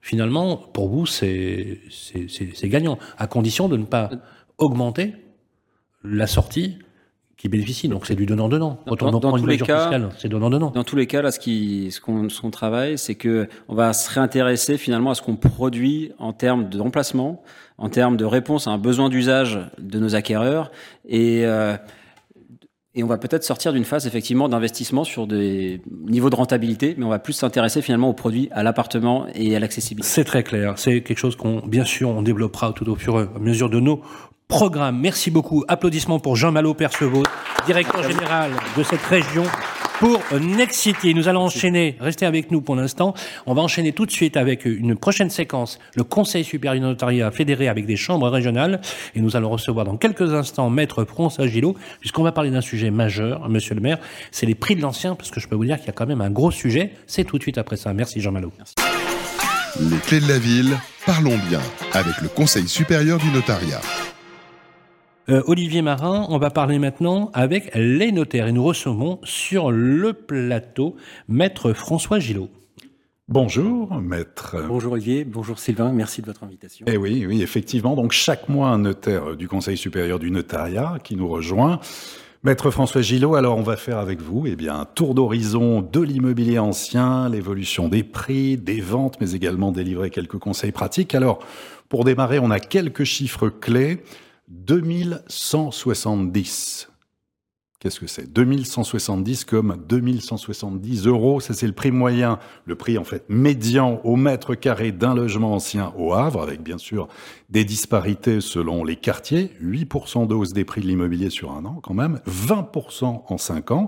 finalement, pour vous, c'est gagnant, à condition de ne pas augmenter la sortie qui bénéficie. Donc c'est du donnant-donnant. Quand on dans, tous les cas, c'est donnant-donnant. Dans tous les cas, là, ce qu'on, ce qu'on travaille, c'est que on va se réintéresser finalement à ce qu'on produit en termes de remplacement, en termes de réponse à un besoin d'usage de nos acquéreurs, et euh, et on va peut-être sortir d'une phase effectivement d'investissement sur des niveaux de rentabilité, mais on va plus s'intéresser finalement aux produits, à l'appartement et à l'accessibilité. C'est très clair. C'est quelque chose qu'on, bien sûr, on développera tout au fur et à mesure de nos programme. Merci beaucoup. Applaudissements pour Jean Malo Percevaux, directeur général de cette région pour Next City. Nous allons enchaîner, restez avec nous pour l'instant, on va enchaîner tout de suite avec une prochaine séquence, le Conseil supérieur du notariat fédéré avec des chambres régionales, et nous allons recevoir dans quelques instants Maître François Gillot, puisqu'on va parler d'un sujet majeur, monsieur le maire, c'est les prix de l'ancien, parce que je peux vous dire qu'il y a quand même un gros sujet, c'est tout de suite après ça. Merci Jean Malo. Les clés de la ville, parlons bien, avec le Conseil supérieur du notariat. Euh, Olivier Marin, on va parler maintenant avec les notaires et nous recevons sur le plateau Maître François Gillot. Bonjour, maître. Bonjour Olivier, bonjour Sylvain, merci de votre invitation. Eh oui, oui, effectivement. Donc chaque mois, un notaire du Conseil supérieur du notariat qui nous rejoint. Maître François Gillot, alors on va faire avec vous eh bien, un tour d'horizon de l'immobilier ancien, l'évolution des prix, des ventes, mais également délivrer quelques conseils pratiques. Alors, pour démarrer, on a quelques chiffres clés. 2170. Qu'est-ce que c'est? 2170 comme 2170 euros, ça c'est le prix moyen, le prix en fait médian au mètre carré d'un logement ancien au Havre, avec bien sûr des disparités selon les quartiers, 8% de hausse des prix de l'immobilier sur un an quand même, 20% en 5 ans.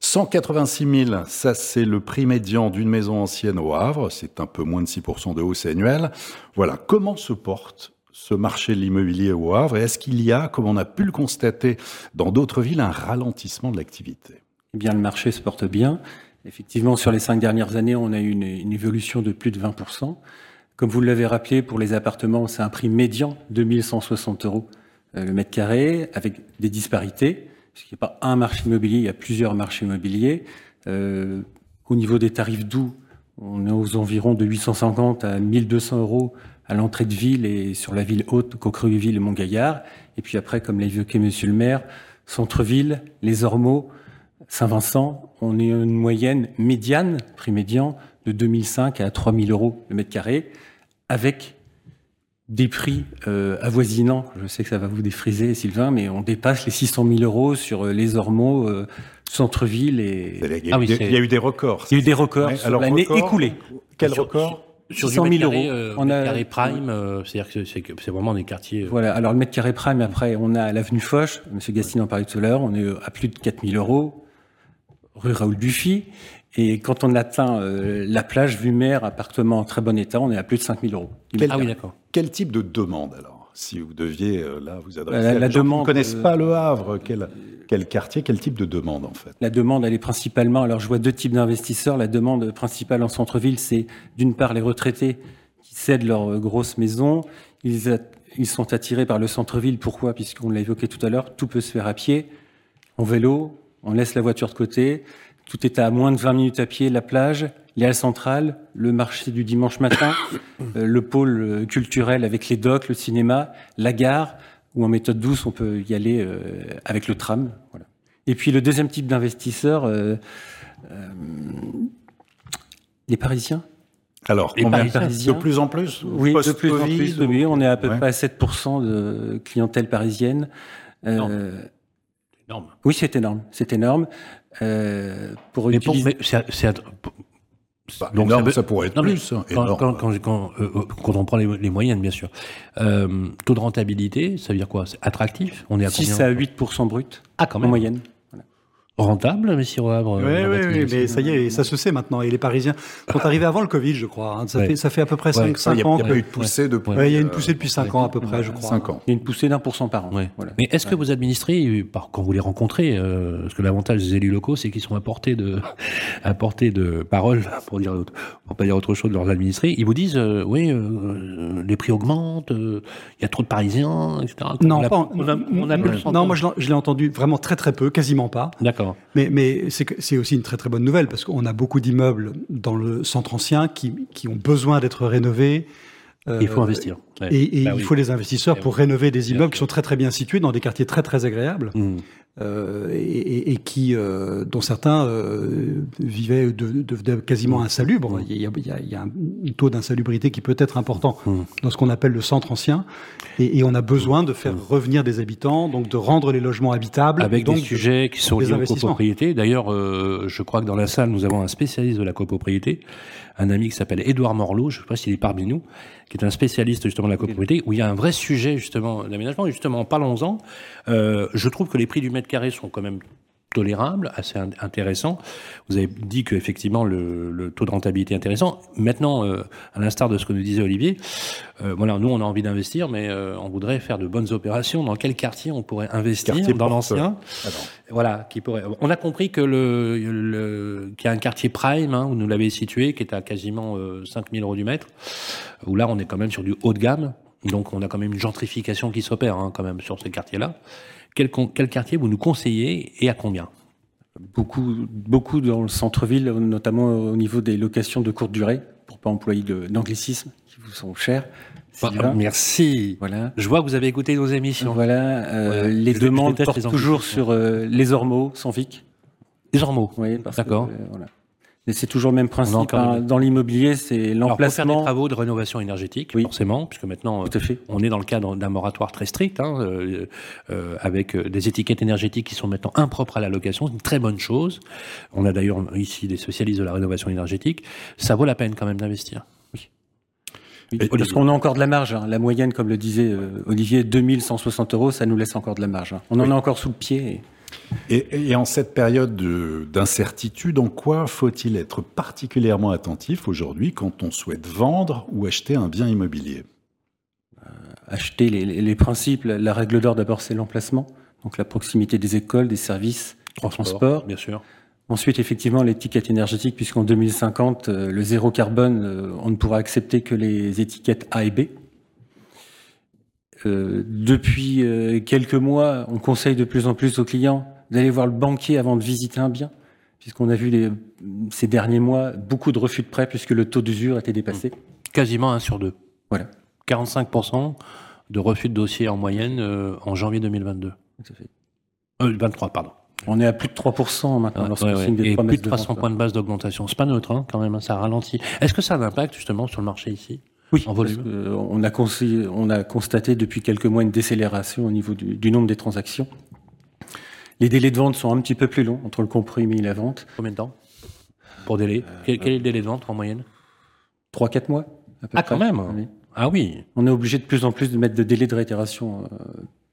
186 000, ça c'est le prix médian d'une maison ancienne au Havre, c'est un peu moins de 6% de hausse annuelle. Voilà, comment se porte ce marché de l'immobilier au Havre Et est-ce qu'il y a, comme on a pu le constater dans d'autres villes, un ralentissement de l'activité? Eh bien, le marché se porte bien. Effectivement, sur les cinq dernières années, on a eu une, évolution de plus de 20%. Comme vous l'avez rappelé, pour les appartements, c'est un prix médian de 1160 euros euh, le mètre carré, avec des disparités. Parce qu'il n'y a pas un marché immobilier, il y a plusieurs marchés immobiliers. Euh, au niveau des tarifs doux, on est aux environs de 850 à 1200 euros à l'entrée de ville et sur la ville haute, Coqueruville et Montgaillard. Et puis après, comme l'a évoqué Monsieur le maire, centre-ville, les Ormeaux, Saint-Vincent, on est une moyenne médiane, prix médian, de 2005 à 3000 euros le mètre carré, avec des prix euh, avoisinants. Je sais que ça va vous défriser, Sylvain, mais on dépasse les 600 000 euros sur euh, les Ormeaux, euh, centre-ville et... Il y, a, il y, a eu des records. Il y a eu des records sur l'année écoulée. Quel record? Sur 100 000 euros. Euh, on a carré prime, euh, c'est-à-dire que c'est vraiment des quartiers. Euh, voilà. Alors le mètre carré prime, après, on a l'avenue Foch. Monsieur Gastine en parlait tout à l'heure. On est à plus de 4 000 euros. Rue Raoul Buffy. Et quand on atteint la plage, vue mer, appartement en très bon état, on est à plus de 5 000 euros. ah oui, d'accord. Quel type de demande alors? Si vous deviez là vous adresser la, à demande, qui ne connaissent pas le Havre, quel, quel quartier, quel type de demande en fait? La demande, elle est principalement, alors je vois deux types d'investisseurs. La demande principale en centre-ville, c'est d'une part les retraités qui cèdent leur grosse maison. Ils, ils sont attirés par le centre-ville. Pourquoi? Puisqu'on l'a évoqué tout à l'heure, tout peut se faire à pied, en vélo, on laisse la voiture de côté. Tout est à moins de 20 minutes à pied, la plage, les halles centrales, le marché du dimanche matin, euh, le pôle euh, culturel avec les docks, le cinéma, la gare, ou en méthode douce, on peut y aller euh, avec le tram. Voilà. Et puis le deuxième type d'investisseur, euh, euh, les Parisiens. Alors, les Parisiens, de plus en plus Oui, de plus en plus. Oui, on est à peu près à 7% de clientèle parisienne. Euh, énorme. Oui, c'est énorme. C'est énorme. Euh, pour mais utiliser... c'est bah, donc ça pourrait être plus. Hein, quand, quand, quand, euh, quand, on prend les, les moyennes, bien sûr. Euh, taux de rentabilité, ça veut dire quoi? C'est attractif? On est à 6 à 8% brut ah, quand même. en moyenne rentable, Messire Havre. Oui, oui, oui, mais ça y est, ça se sait maintenant. Et les Parisiens sont arrivés avant le Covid, je crois. Hein. Ça, fait, ça fait à peu près 5, 5 ans. Il y a eu une poussée depuis. il y a une poussée depuis 5 ans à peu près, je crois. 5 ans. Il y a une poussée d'un pour cent par an. Voilà. Mais est-ce que vous administrez, quand vous les rencontrez, euh, parce que l'avantage des élus locaux, c'est qu'ils sont à portée de, à portée de parole, pour dire, pour pas dire autre chose de leurs administrés, ils vous disent, euh, oui, euh, les prix augmentent, il y a trop de Parisiens, etc. Non, on a, on a, on a non, moi je l'ai entendu vraiment très très peu, quasiment pas. D'accord. Mais c'est aussi une très très bonne nouvelle parce qu'on a beaucoup d'immeubles dans le centre ancien qui, qui ont besoin d'être rénovés. Euh, il faut investir. Et, bah il faut les investisseurs pour rénover des immeubles qui sont très très bien situés dans des quartiers très très agréables. Mmh. Euh, et, et, qui, euh, dont certains euh, vivaient de, de, quasiment mmh. insalubres. Il y a, il y a, il y a un taux d'insalubrité qui peut être important mmh. dans ce qu'on appelle le centre ancien, et, et, on a besoin de faire revenir des habitants, donc de rendre les logements habitables. Avec donc des sujets qui sont liés aux copropriétés. D'ailleurs, je crois que dans la salle, nous avons un spécialiste de la copropriété, un ami qui s'appelle Édouard Morlot, je ne sais pas s'il est parmi nous, qui est un spécialiste justement de la copropriété, où il y a un vrai sujet justement d'aménagement. Et justement, parlons-en. Je trouve que les prix du mètre carré sont quand même tolérable, assez intéressant. Vous avez dit que effectivement le, le taux de rentabilité est intéressant. Maintenant, euh, à l'instar de ce que nous disait Olivier, euh, voilà, nous on a envie d'investir, mais euh, on voudrait faire de bonnes opérations. Dans quel quartier on pourrait investir Dans l'ancien. Voilà, qui pourrait. On a compris que le, le qu'il y a un quartier prime hein, où nous l'avez situé, qui est à quasiment 5000 euros du mètre, où là on est quand même sur du haut de gamme. Donc on a quand même une gentrification qui s'opère hein, quand même sur ces quartiers-là. Quel, quel quartier vous nous conseillez et à combien? Beaucoup, beaucoup dans le centre-ville, notamment au niveau des locations de courte durée, pour pas employer d'anglicisme qui vous sont chers. Bah, merci. Voilà. Je vois que vous avez écouté nos émissions. Voilà. Euh, les demandes portent toujours sur euh, les ormeaux sans VIC. Les ormeaux. Oui, d'accord. Euh, voilà. Et c'est toujours le même principe. Hein. Dans l'immobilier, c'est l'emplacement. faire des travaux de rénovation énergétique, oui. forcément, puisque maintenant, Tout à fait. on est dans le cadre d'un moratoire très strict, hein, euh, euh, avec euh, des étiquettes énergétiques qui sont maintenant impropres à la location. C'est une très bonne chose. On a d'ailleurs ici des spécialistes de la rénovation énergétique. Ça vaut la peine quand même d'investir. Oui. parce qu'on a encore de la marge. Hein. La moyenne, comme le disait Olivier, 2160 euros, ça nous laisse encore de la marge. On en a encore sous le pied. Et, en cette période d'incertitude, en quoi faut-il être particulièrement attentif aujourd'hui quand on souhaite vendre ou acheter un bien immobilier? Euh, Acheter les, principes, la, règle d'or d'abord c'est l'emplacement, donc la proximité des écoles, des services, transport, transport. bien sûr. Ensuite, effectivement, l'étiquette énergétique, puisqu'en 2050, euh, le zéro carbone, euh, on ne pourra accepter que les étiquettes A et B. depuis quelques mois, on conseille de plus en plus aux clients d'aller voir le banquier avant de visiter un bien, puisqu'on a vu les, ces derniers mois beaucoup de refus de prêt puisque le taux d'usure était dépassé. Quasiment un sur deux. Voilà. 45% de refus de dossier en moyenne euh, en janvier 2022. Euh, 23, pardon. On est à plus de 3% maintenant lorsqu'on signe des Et plus de 300 points de base d'augmentation. C'est pas neutre, hein, quand même, hein, ça ralentit. Est-ce que ça a un impact justement sur le marché ici? Oui, en volume. on, a on a constaté depuis quelques mois une décélération au niveau du, du nombre des transactions. Les délais de vente sont un petit peu plus longs entre le compromis et la vente. Combien de temps Pour délai? Quel, est le délai de vente en moyenne? 3-4 mois. ah, quand même Ah oui. On est obligé de plus en plus de mettre des délais de réitération euh,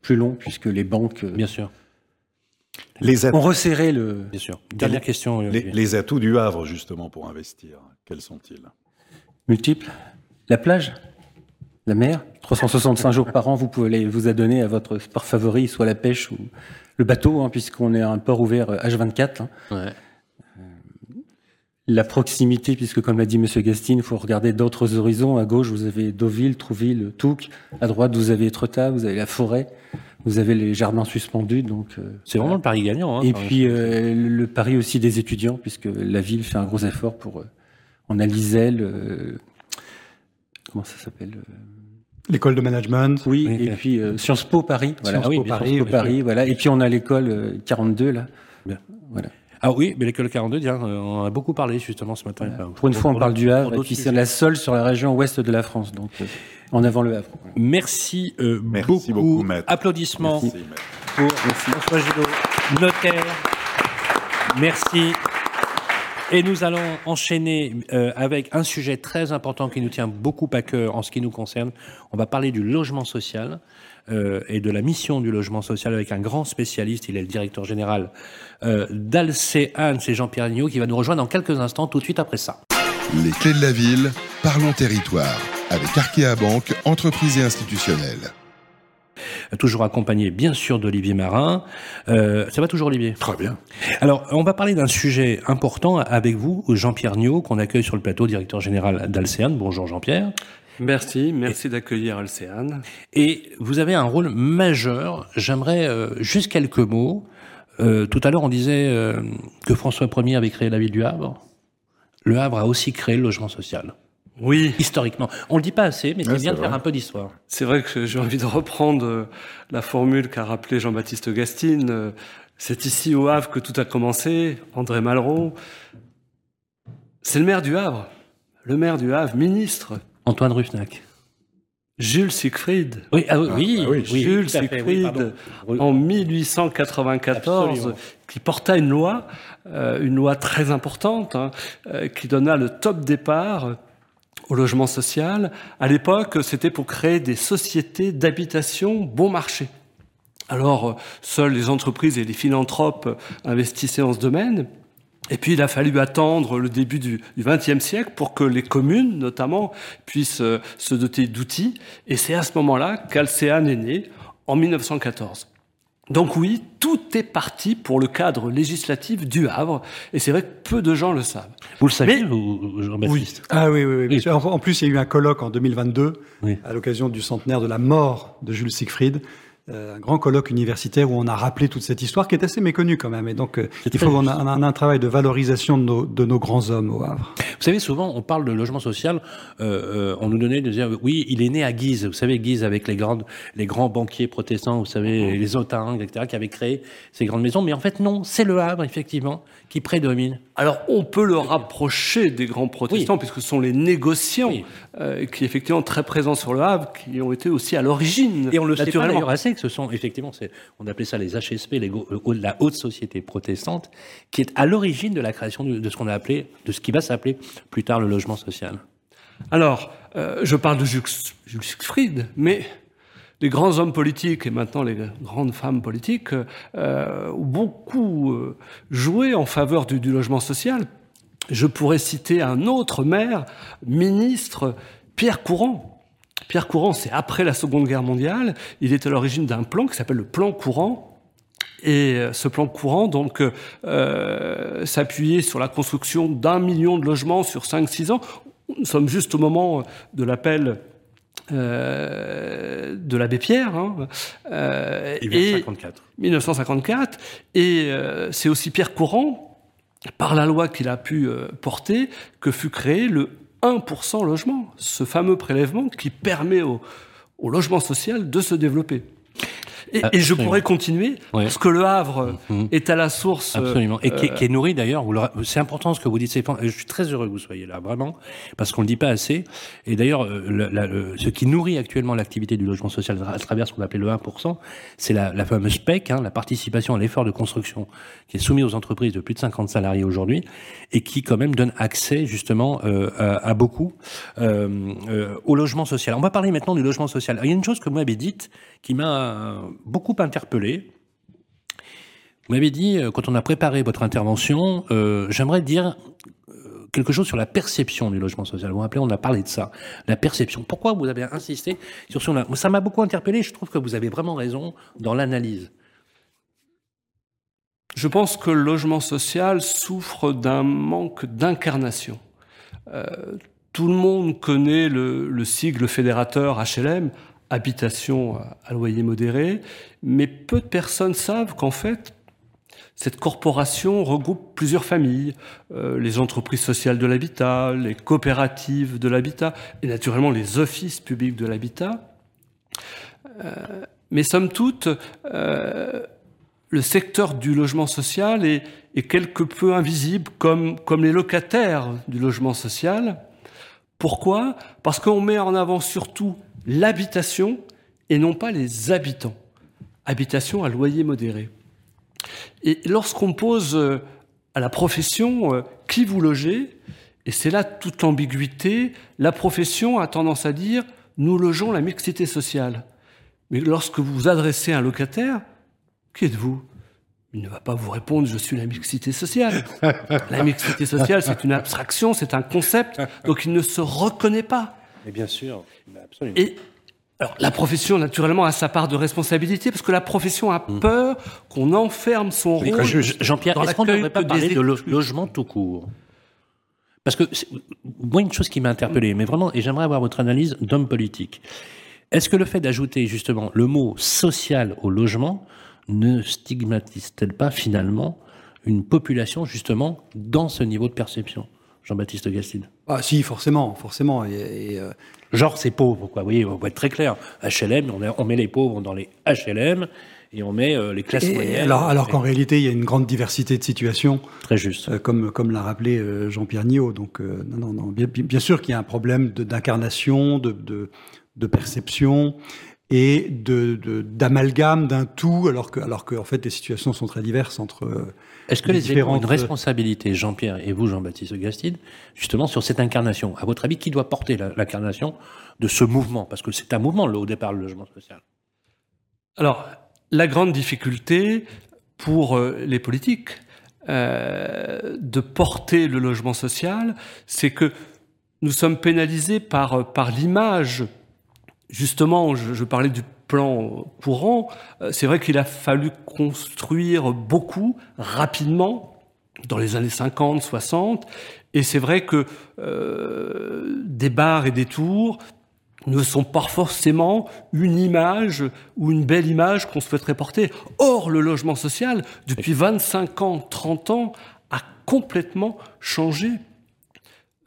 plus longs puisque les banques. Euh, Bien sûr. Les ont resserré le. Bien sûr. Dernière question. Les, les, atouts du Havre, justement, pour investir, quels sont-ils? Multiples. La plage, la mer, 365 jours par an, vous pouvez les, vous adonner à votre sport favori, soit la pêche ou le bateau, hein, puisqu'on est un port ouvert H24. Hein. Euh, la proximité, puisque comme l'a dit Monsieur Gastine, il faut regarder d'autres horizons. À gauche, vous avez Deauville, Trouville, Touques. À droite, vous avez Etretat, vous avez la forêt, vous avez les jardins suspendus. Donc euh, c'est vraiment le pari gagnant. Hein, Et puis euh, le pari aussi des étudiants, puisque la ville fait un gros effort pour. on a l'ISEL. Comment ça s'appelle L'école de management. Oui, et puis euh, Sciences Po Paris. Voilà. Sciences Po Paris, Paris voilà. Et puis on a l'école 42 euh, là. Voilà. Ah oui, mais l'école 42, tiens, euh, on a beaucoup parlé justement ce matin. pour une fois, on parle du Havre, et puis c'est la seule sur la région ouest de la France, donc en avant le Havre. Merci, Merci beaucoup. maître. Applaudissements Merci, pour François Gillot, notaire. Merci. Et nous allons enchaîner euh, avec un sujet très important qui nous tient beaucoup à cœur en ce qui nous concerne. On va parler du logement social euh, et de la mission du logement social avec un grand spécialiste. Il est le directeur général euh, d'Alcéane, c'est Jean-Pierre Agneau, qui va nous rejoindre dans quelques instants, tout de suite après ça. Les clés de la ville, parlons territoire, avec Arkea Banque, entreprise et institutionnelle. Toujours accompagné, bien sûr, d'Olivier Marin. Euh, ça va toujours, Olivier? Très bien. Alors, on va parler d'un sujet important avec vous, Jean-Pierre Niot, qu'on accueille sur le plateau, directeur général d'Alcéane. Bonjour, Jean-Pierre. Merci, merci d'accueillir Alcéane. Et vous avez un rôle majeur. J'aimerais euh, juste quelques mots Euh, tout à l'heure, on disait euh, que François Ier avait créé la ville du Havre. Le Havre a aussi créé le logement social. Oui. Historiquement. On le dit pas assez, mais c'est Ouais, bien de faire un peu d'histoire. C'est vrai que j'ai envie de reprendre euh, la formule qu'a rappelé Jean-Baptiste Gastine. Euh, C'est ici au Havre que tout a commencé. André Malraux. C'est le maire du Havre. Le maire du Havre, ministre. Antoine Ruffnac. Jules Siegfried. Oui, ah, oui, oui, ah oui, oui, Jules oui, Siegfried, en 1894, Absolument. qui porta une loi, euh, une loi très importante, hein, euh, qui donna le top départ au logement social. À l'époque, c'était pour créer des sociétés d'habitation bon marché. Alors, seules les entreprises et les philanthropes investissaient en ce domaine. Et puis, il a fallu attendre le début du XXe siècle pour que les communes, notamment, puissent euh, se doter d'outils. Et c'est à ce moment-là qu'Alcéane est né, en 1914. Donc oui, tout est parti pour le cadre législatif du Havre. Et c'est vrai que peu de gens le savent. Vous le savez, Jean-Baptiste? Ah oui, oui, oui. Oui. En, en plus, il y a eu un colloque en 2022 Oui. à l'occasion du centenaire de la mort de Jules Siegfried. Euh, un grand colloque universitaire où on a rappelé toute cette histoire qui est assez méconnue quand même. Et donc, euh, il faut qu'on a, juste. on a un travail de valorisation de nos, de nos grands hommes au Havre. Vous savez, souvent, on parle de logement social. Euh, euh, on nous donnait de dire, oui, il est né à Guise. Vous savez, Guise avec les grandes, les grands banquiers protestants, vous savez, les Autun, etc., qui avaient créé ces grandes maisons. Mais en fait, non, c'est le Havre, effectivement, qui prédomine. Alors, on peut le rapprocher des grands protestants, puisque ce sont les négociants Oui. euh, qui, effectivement, très présents sur le Havre, qui ont été aussi à l'origine. Et on le sait pas naturellement. d'ailleurs assez ce sont effectivement, on appelait ça les HSP, les, euh, la haute société protestante, qui est à l'origine de la création de ce qu'on a appelé, de ce qui va s'appeler plus tard le logement social. Alors, euh, je parle de Jules, Siegfried, mais les grands hommes politiques et maintenant les grandes femmes politiques euh, ont beaucoup joué en faveur du logement social. Je pourrais citer un autre maire, ministre, Pierre Courant. Pierre Courant, c'est après la Seconde Guerre mondiale. Il est à l'origine d'un plan qui s'appelle le plan Courant. Et euh, ce plan courant, donc, euh, s'appuyait sur la construction d'un million de logements sur 5-6 ans. Nous sommes juste au moment de l'appel euh, de l'abbé Pierre. Hein, euh, Et et 54. 1954. Et euh, c'est aussi Pierre Courant, par la loi qu'il a pu euh, porter, que fut créé le 1% logement, ce fameux prélèvement qui permet au, logement social de se développer. Et, et je pourrais continuer, Ouais. parce que le Havre Mhm. est à la source. euh, Absolument. Et qui, est- euh, qui est nourri d'ailleurs. C'est important ce que vous dites. Je suis très heureux que vous soyez là, vraiment, parce qu'on le dit pas assez. Et d'ailleurs, euh, ce qui nourrit actuellement l'activité du logement social à travers ce qu'on appelle le 1%, c'est la, la fameuse PEC, hein, la participation à l'effort de construction, qui est soumise aux entreprises de plus de 50 salariés aujourd'hui, et qui quand même donne accès justement euh, à, à beaucoup euh, euh, au logement social. On va parler maintenant du logement social. Alors, il y a une chose que vous m'avez dite qui m'a beaucoup interpellé. Vous m'avez dit, euh, quand on a préparé votre intervention, euh, j'aimerais dire euh, quelque chose sur la perception du logement social. Vous vous rappelez, on a parlé de ça, la perception. Pourquoi vous avez insisté sur ce Ça m'a beaucoup interpellé. Je trouve que vous avez vraiment raison dans l'analyse. Je pense que le logement social souffre d'un manque d'incarnation. Tout le monde connaît le sigle fédérateur HLM, habitation à- loyer modéré, mais peu de personnes savent qu'en fait, cette corporation regroupe plusieurs familles, euh, les entreprises sociales de l'habitat, les coopératives de l'habitat et naturellement les offices publics de l'habitat. Euh, mais somme toute, euh, le secteur du logement social est, est quelque peu invisible comme, comme les locataires du logement social. Pourquoi? Parce qu'on met en avant surtout l'habitation et non pas les habitants. Habitation à loyer modéré. Et lorsqu'on pose euh, à la profession euh, qui vous logez, et c'est là toute l'ambiguïté, la profession a tendance à dire nous logeons la mixité sociale. Mais lorsque vous vous adressez à un locataire, qui êtes-vous? Il ne va pas vous répondre je suis la mixité sociale. la mixité sociale, c'est une abstraction, c'est un concept, donc il ne se reconnaît pas. Et bien sûr, absolument. Et alors, la profession, naturellement, a sa part de responsabilité, parce que la profession a peur qu'on enferme son rôle. Jean-Pierre, dans est-ce qu'on ne l'accueil devrait pas parler de logement tout court? Parce que moi, une chose qui m'a interpellé, mais vraiment, et j'aimerais avoir votre analyse d'homme politique. Est-ce que le fait d'ajouter justement le mot social au logement ne stigmatise-t-elle pas finalement une population justement dans ce niveau de perception? Jean-Baptiste Gastine Ah si, forcément, forcément. Et, euh, Genre c'est pauvre, quoi. Vous voyez, on va être très clair. HLM, on, met les pauvres dans les HLM et on met euh, les classes moyennes. Alors, alors qu'en réalité, il y a une grande diversité de situations. Très juste. Euh, comme comme l'a rappelé Jean-Pierre Niot. Donc, non, non, non. Bien, bien sûr qu'il y a un problème d'incarnation, de, de, de, perception et de d'amalgame d'un tout, alors que alors que en fait les situations sont très diverses entre. Euh, Est-ce que les différentes... ont une responsabilité, Jean-Pierre et vous, Jean-Baptiste Gastide, justement sur cette incarnation? À votre avis, qui doit porter l'incarnation de ce mouvement? Parce que c'est un mouvement, au départ, le logement social. Alors, la grande difficulté pour euh, les politiques euh, de porter le logement social, c'est que nous sommes pénalisés par, par l'image. Justement, je, parlais du plan courant, euh, c'est vrai qu'il a fallu construire beaucoup rapidement dans les années 50, 60, et c'est vrai que euh, des bars et des tours ne sont pas forcément une image ou une belle image qu'on souhaiterait porter. Or, le logement social, depuis 25 ans, 30 ans, a complètement changé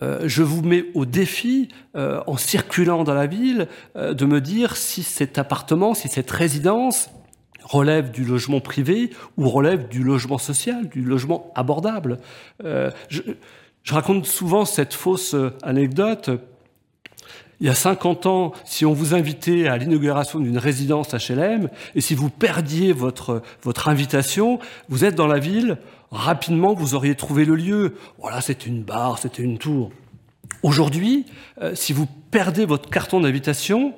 euh, je vous mets au défi, euh, en circulant dans la ville, euh, de me dire si cet appartement, si cette résidence relève du logement privé ou relève du logement social, du logement abordable. Je, je, raconte souvent cette fausse anecdote. Il y a 50 ans, si on vous invitait à l'inauguration d'une résidence HLM, et si vous perdiez votre, votre invitation, vous êtes dans la ville, rapidement vous auriez trouvé le lieu. Voilà, c'était une barre, c'était une tour. Aujourd'hui, euh, si vous perdez votre carton d'invitation,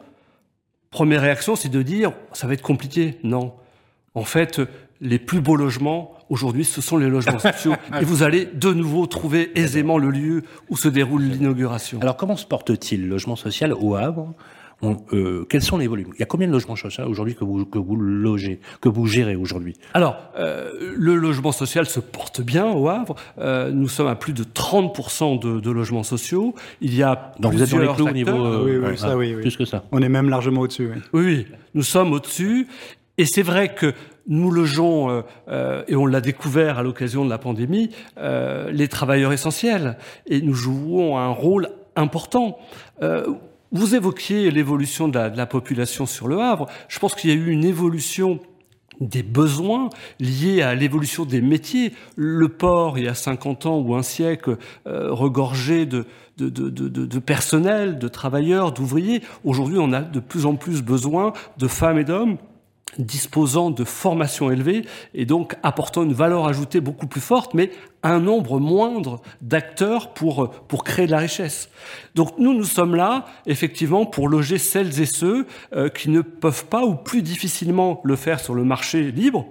première réaction, c'est de dire ça va être compliqué. Non. En fait, les plus beaux logements, aujourd'hui, ce sont les logements sociaux. et vous allez de nouveau trouver aisément le lieu où se déroule l'inauguration. Alors, comment se porte-t-il le logement social au Havre? Euh, quels sont les volumes? Il y a combien de logements sociaux aujourd'hui que vous, que vous logez, que vous gérez aujourd'hui? Alors, euh, le logement social se porte bien au Havre. Euh, nous sommes à plus de 30% de, de, logements sociaux. Il y a Donc vous êtes dans les clous au niveau... oui, oui, ça, oui, Plus que ça. On est même largement au-dessus. Oui. oui, nous sommes au-dessus. Et c'est vrai que nous logeons, euh, et on l'a découvert à l'occasion de la pandémie, euh, les travailleurs essentiels. Et nous jouons un rôle important. Vous évoquiez l'évolution de, la, population sur le Havre. Je pense qu'il y a eu une évolution des besoins liés à l'évolution des métiers. Le port, il y a 50 ans ou un siècle, euh, regorgeait de, personnel, de travailleurs, d'ouvriers. Aujourd'hui, on a de plus en plus besoin de femmes et d'hommes disposant de formations élevées et donc apportant une valeur ajoutée beaucoup plus forte, mais un nombre moindre d'acteurs pour, pour créer de la richesse. Donc nous, nous sommes là, effectivement, pour loger celles et ceux euh, qui ne peuvent pas ou plus difficilement le faire sur le marché libre,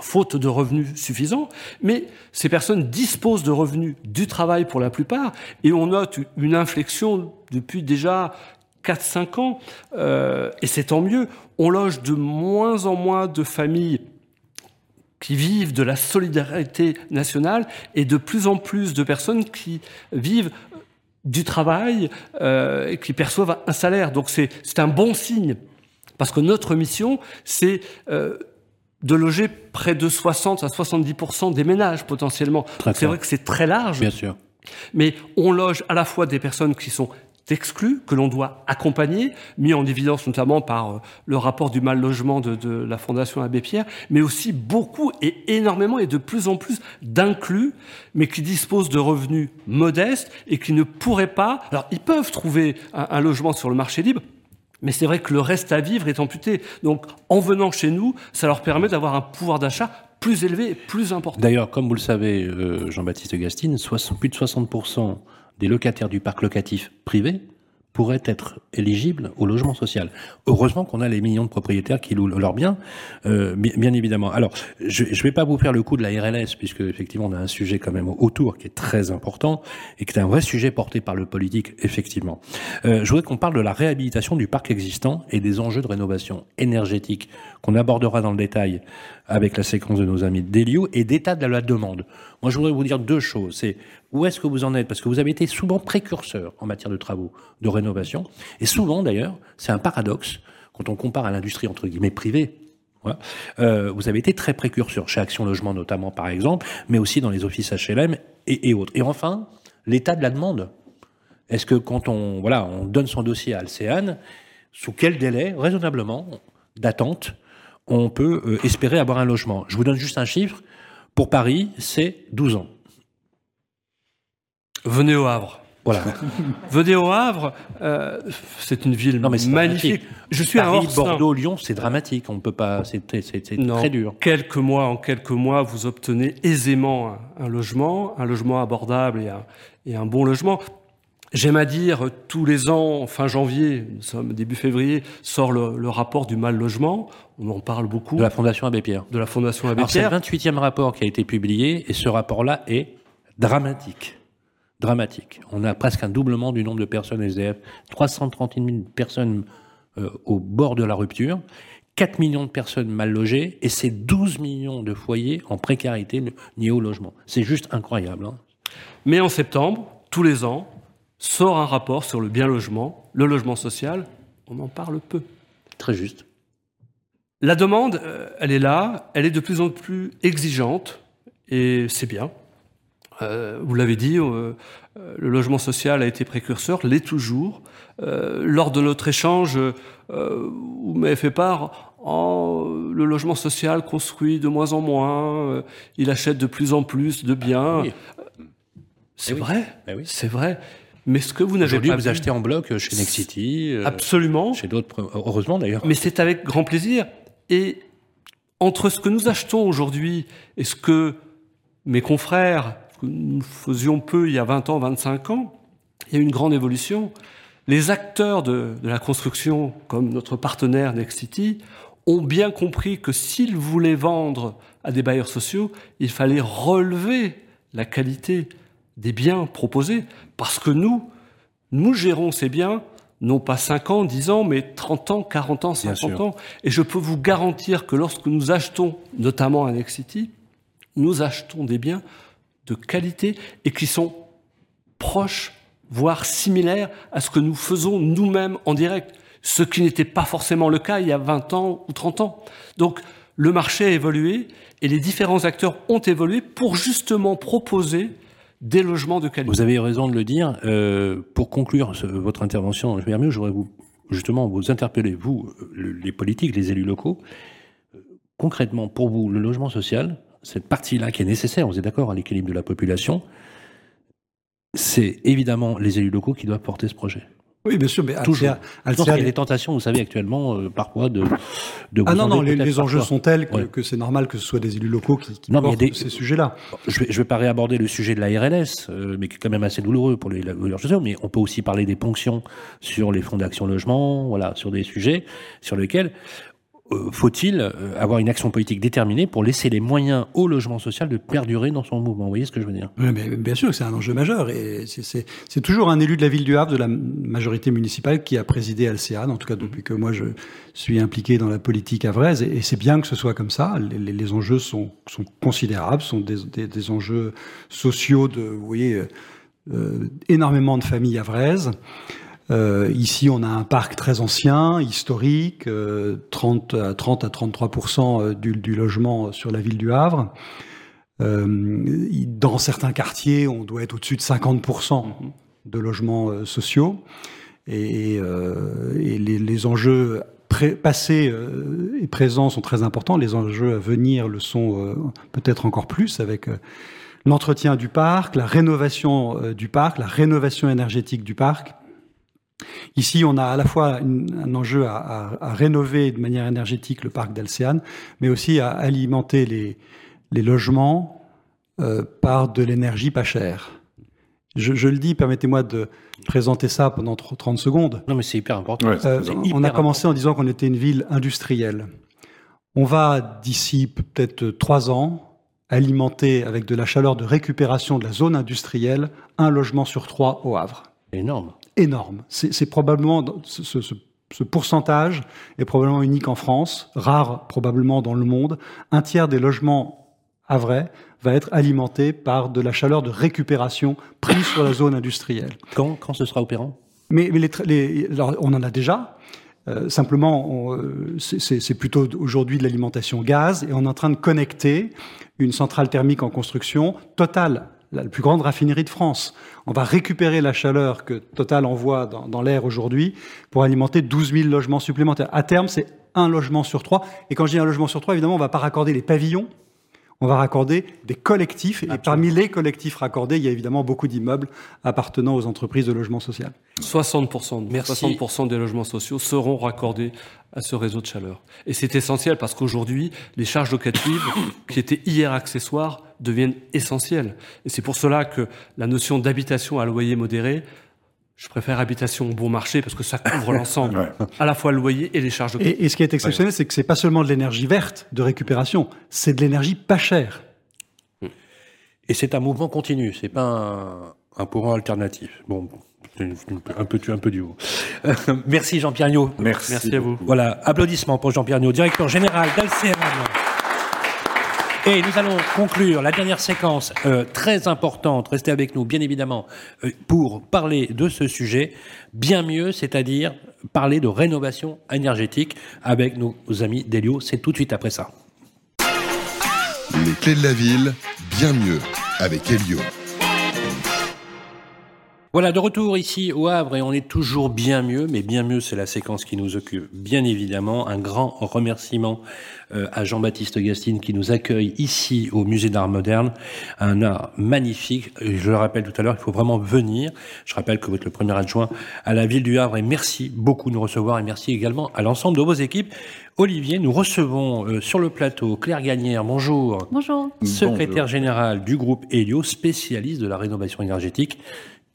faute de revenus suffisants, mais ces personnes disposent de revenus du travail pour la plupart, et on note une inflexion depuis déjà 4-5 ans, euh, et c'est tant mieux, on loge de moins en moins de familles qui vivent de la solidarité nationale et de plus en plus de personnes qui vivent du travail euh, et qui perçoivent un salaire. Donc c'est un bon signe, parce que notre mission, c'est euh, de loger près de 60 à 70% des ménages potentiellement. C'est vrai que c'est très large. Bien sûr. Mais on loge à la fois des personnes qui sont exclus, que l'on doit accompagner, mis en évidence notamment par euh, le rapport du mal logement de, la Fondation Abbé Pierre, mais aussi beaucoup et énormément et de plus en plus d'inclus, mais qui disposent de revenus modestes et qui ne pourraient pas. Alors, ils peuvent trouver un, un logement sur le marché libre, mais c'est vrai que le reste à vivre est amputé. Donc, en venant chez nous, ça leur permet d'avoir un pouvoir d'achat plus élevé et plus important. D'ailleurs, comme vous le savez, euh, Jean-Baptiste Gastine, plus de 60% des locataires du parc locatif privé pourraient être éligibles au logement social. Heureusement qu'on a les millions de propriétaires qui louent leurs biens, euh, bien évidemment. Alors, je ne vais pas vous faire le coup de la RLS, puisque effectivement on a un sujet quand même autour qui est très important et qui est un vrai sujet porté par le politique, effectivement. Euh, je voudrais qu'on parle de la réhabilitation du parc existant et des enjeux de rénovation énergétique qu'on abordera dans le détail avec la séquence de nos amis d'Elio et d'état de la demande. Moi, je voudrais vous dire deux choses. C'est où est-ce que vous en êtes? Parce que vous avez été souvent précurseur en matière de travaux de rénovation. Et souvent, d'ailleurs, c'est un paradoxe quand on compare à l'industrie entre guillemets privée. Euh, vous avez été très précurseur chez Action Logement notamment, par exemple, mais aussi dans les offices HLM et, et autres. Et enfin, l'état de la demande. Est-ce que quand on, voilà, on donne son dossier à Alcéane, sous quel délai, raisonnablement, d'attente, on peut euh, espérer avoir un logement Je vous donne juste un chiffre. Pour Paris, c'est 12 ans. Venez au Havre. Voilà. Venez au Havre, euh, c'est une ville Non, mais magnifique. Je suis à Orsin. Bordeaux, Lyon, c'est dramatique. On peut pas. C'est très dur. Quelques mois, en quelques mois, vous obtenez aisément un, un logement, un logement abordable et un, et un bon logement. J'aime à dire, tous les ans, fin janvier, nous sommes début février, sort le, le rapport du mal logement. On en parle beaucoup. De la Fondation Abbé Pierre. de la Fondation Abbé Alors, c'est le Pierre. 28e rapport qui a été publié et ce rapport-là est dramatique. Dramatique. On a presque un doublement du nombre de personnes SDF. 330 000 personnes euh, au bord de la rupture. 4 millions de personnes mal logées et c'est 12 millions de foyers en précarité liés au logement. C'est juste incroyable. hein. Mais en septembre, tous les ans, sort un rapport sur le bien logement, le logement social. On en parle peu. Très juste. La demande, euh, elle est là, elle est de plus en plus exigeante, et c'est bien. Euh, vous l'avez dit, euh, le logement social a été précurseur, l'est toujours. Euh, lors de notre échange, vous m'avez fait part, en, le logement social construit de moins en moins, il achète de plus en plus de biens. Oui. C'est Eh oui. vrai, Eh oui. c'est vrai. Mais ce que vous n'avez pas vous vu- achetez en bloc chez Nexity, euh, absolument, chez d'autres, heureusement d'ailleurs. mais c'est avec grand plaisir. Et entre ce que nous achetons aujourd'hui et ce que mes confrères, que nous faisions peu il y a 20 ans, 25 ans, il y a une grande évolution. Les acteurs de, de la construction, comme notre partenaire Nexity, ont bien compris que s'ils voulaient vendre à des bailleurs sociaux, il fallait relever la qualité des biens proposés. Parce que nous, nous gérons ces biens, non pas 5 ans, 10 ans, mais 30 ans, 40 ans, Bien 50 sûr. ans. Et je peux vous garantir que lorsque nous achetons, notamment à Nexity, nous achetons des biens de qualité et qui sont proches, voire similaires à ce que nous faisons nous-mêmes en direct, ce qui n'était pas forcément le cas il y a 20 ans ou 30 ans. Donc le marché a évolué et les différents acteurs ont évolué pour justement proposer des logements de qualité. Vous avez raison de le dire. Euh, pour conclure votre intervention, je mieux, j'aurais vous, justement vous interpeller, vous, le- les politiques, les élus locaux. Concrètement, pour vous, le logement social, cette partie-là qui est nécessaire, vous êtes d'accord, à l'équilibre de la population, c'est évidemment les élus locaux qui doivent porter ce projet. Oui, bien sûr, mais Toujours. Alcea- Je pense qu'il y a des tentations, vous savez, actuellement, euh, parfois, de, de Ah non, non, les, enjeux parfois. sont tels que, Ouais. que c'est normal que ce soit des élus locaux qui, qui Non, portent des- ces sujets-là. Je vais, je vais pas réaborder le sujet de la RLS, euh, mais qui est quand même assez douloureux pour les bailleurs sociaux, mais on peut aussi parler des ponctions sur les fonds d'action logement, voilà, sur des sujets sur lesquels faut-il euh, avoir une action politique déterminée pour laisser les moyens au logement social de perdurer dans son mouvement? Vous voyez ce que je veux dire? Oui, mais bien sûr que c'est un enjeu majeur. Et c'est- toujours un élu de la ville du Havre, de la majorité municipale, qui a présidé Alcéane, en tout cas depuis que moi je suis impliqué dans la politique havraise. Et, c'est bien que ce soit comme ça. Les, les- les enjeux sont, sont considérables, sont des, des- des enjeux sociaux de, vous voyez, euh, euh, énormément de familles havraises. Euh, ici, on a un parc très ancien, historique, euh, 30, à 30 à 33 euh, du, du logement sur la ville du Havre. Euh, dans certains quartiers, on doit être au-dessus de 50% de logements euh, sociaux. Et, euh, les, enjeux passés euh, et présents sont très importants. Les enjeux à venir le sont euh, peut-être encore plus avec euh, l'entretien du parc, la rénovation euh, du parc, la rénovation énergétique du parc. Ici, on a à la fois une- un enjeu à, à- à rénover de manière énergétique le parc d'Alcéane, mais aussi à alimenter les, les logements euh, par de l'énergie pas chère. Je, je le dis, permettez-moi de présenter ça pendant tr- 30 secondes. Non, mais c'est hyper important. Ouais, Euh, on a commencé en disant qu'on était une ville industrielle. On va, d'ici peut-être trois ans, alimenter avec de la chaleur de récupération de la zone industrielle un logement sur trois au Havre. Énorme. Énorme. C'est probablement, ce, ce- ce- ce pourcentage est probablement unique en France, rare probablement dans le monde. Un tiers des logements havrais va être alimenté par de la chaleur de récupération prise sur la zone industrielle. Quand, quand ce sera opérant? Mais, mais les tra- les- alors, on en a déjà. Euh, simplement, euh, c'est plutôt aujourd'hui de l'alimentation gaz et on est en train de connecter une centrale thermique en construction. Total, la plus grande raffinerie de France. On va récupérer la chaleur que Total envoie dans, l'air aujourd'hui pour alimenter 12 000 logements supplémentaires. À terme, c'est un logement sur trois. Et quand je dis un logement sur trois, évidemment, on va pas raccorder les pavillons on va raccorder des collectifs. Et parmi les collectifs raccordés, il y a évidemment beaucoup d'immeubles appartenant aux entreprises de logement social. 60%, 60 des logements sociaux seront raccordés à ce réseau de chaleur. Et c'est essentiel parce qu'aujourd'hui, les charges locatives, qui étaient hier accessoires, deviennent essentielles. Et c'est pour cela que la notion d'habitation à loyer modéré je préfère habitation bon marché parce que ça couvre l'ensemble, à la fois le loyer et les charges. De... Et, et ce qui est exceptionnel, c'est que c'est pas seulement de l'énergie verte de récupération, c'est de l'énergie pas chère. Et c'est un mouvement continu, c'est pas un, un courant alternatif. Bon, un peu, un peu du haut. merci Jean-Pierre Merci. Merci à vous. Voilà, applaudissements pour Jean-Pierre directeur général d'Alcéran. Et nous allons conclure la dernière séquence euh, très importante. Restez avec nous, bien évidemment, euh, pour parler de ce sujet bien mieux, c'est-à-dire parler de rénovation énergétique avec nos amis d'Elio. C'est tout de suite après ça. Les clés de la ville, bien mieux avec Elio. Voilà, de retour ici au Havre et on est toujours bien mieux, mais bien mieux c'est la séquence qui nous occupe, bien évidemment. Un grand remerciement euh, à Jean-Baptiste Gastine qui nous accueille ici au Musée d'Art Moderne. Un art magnifique, je le rappelle tout à l'heure, il faut vraiment venir. Je rappelle que vous êtes le premier adjoint à la ville du Havre et merci beaucoup de nous recevoir et merci également à l'ensemble de vos équipes. Olivier, nous recevons euh, sur le plateau Claire Gagnère, bonjour. Bonjour. Secrétaire général du groupe Helio, spécialiste de la rénovation énergétique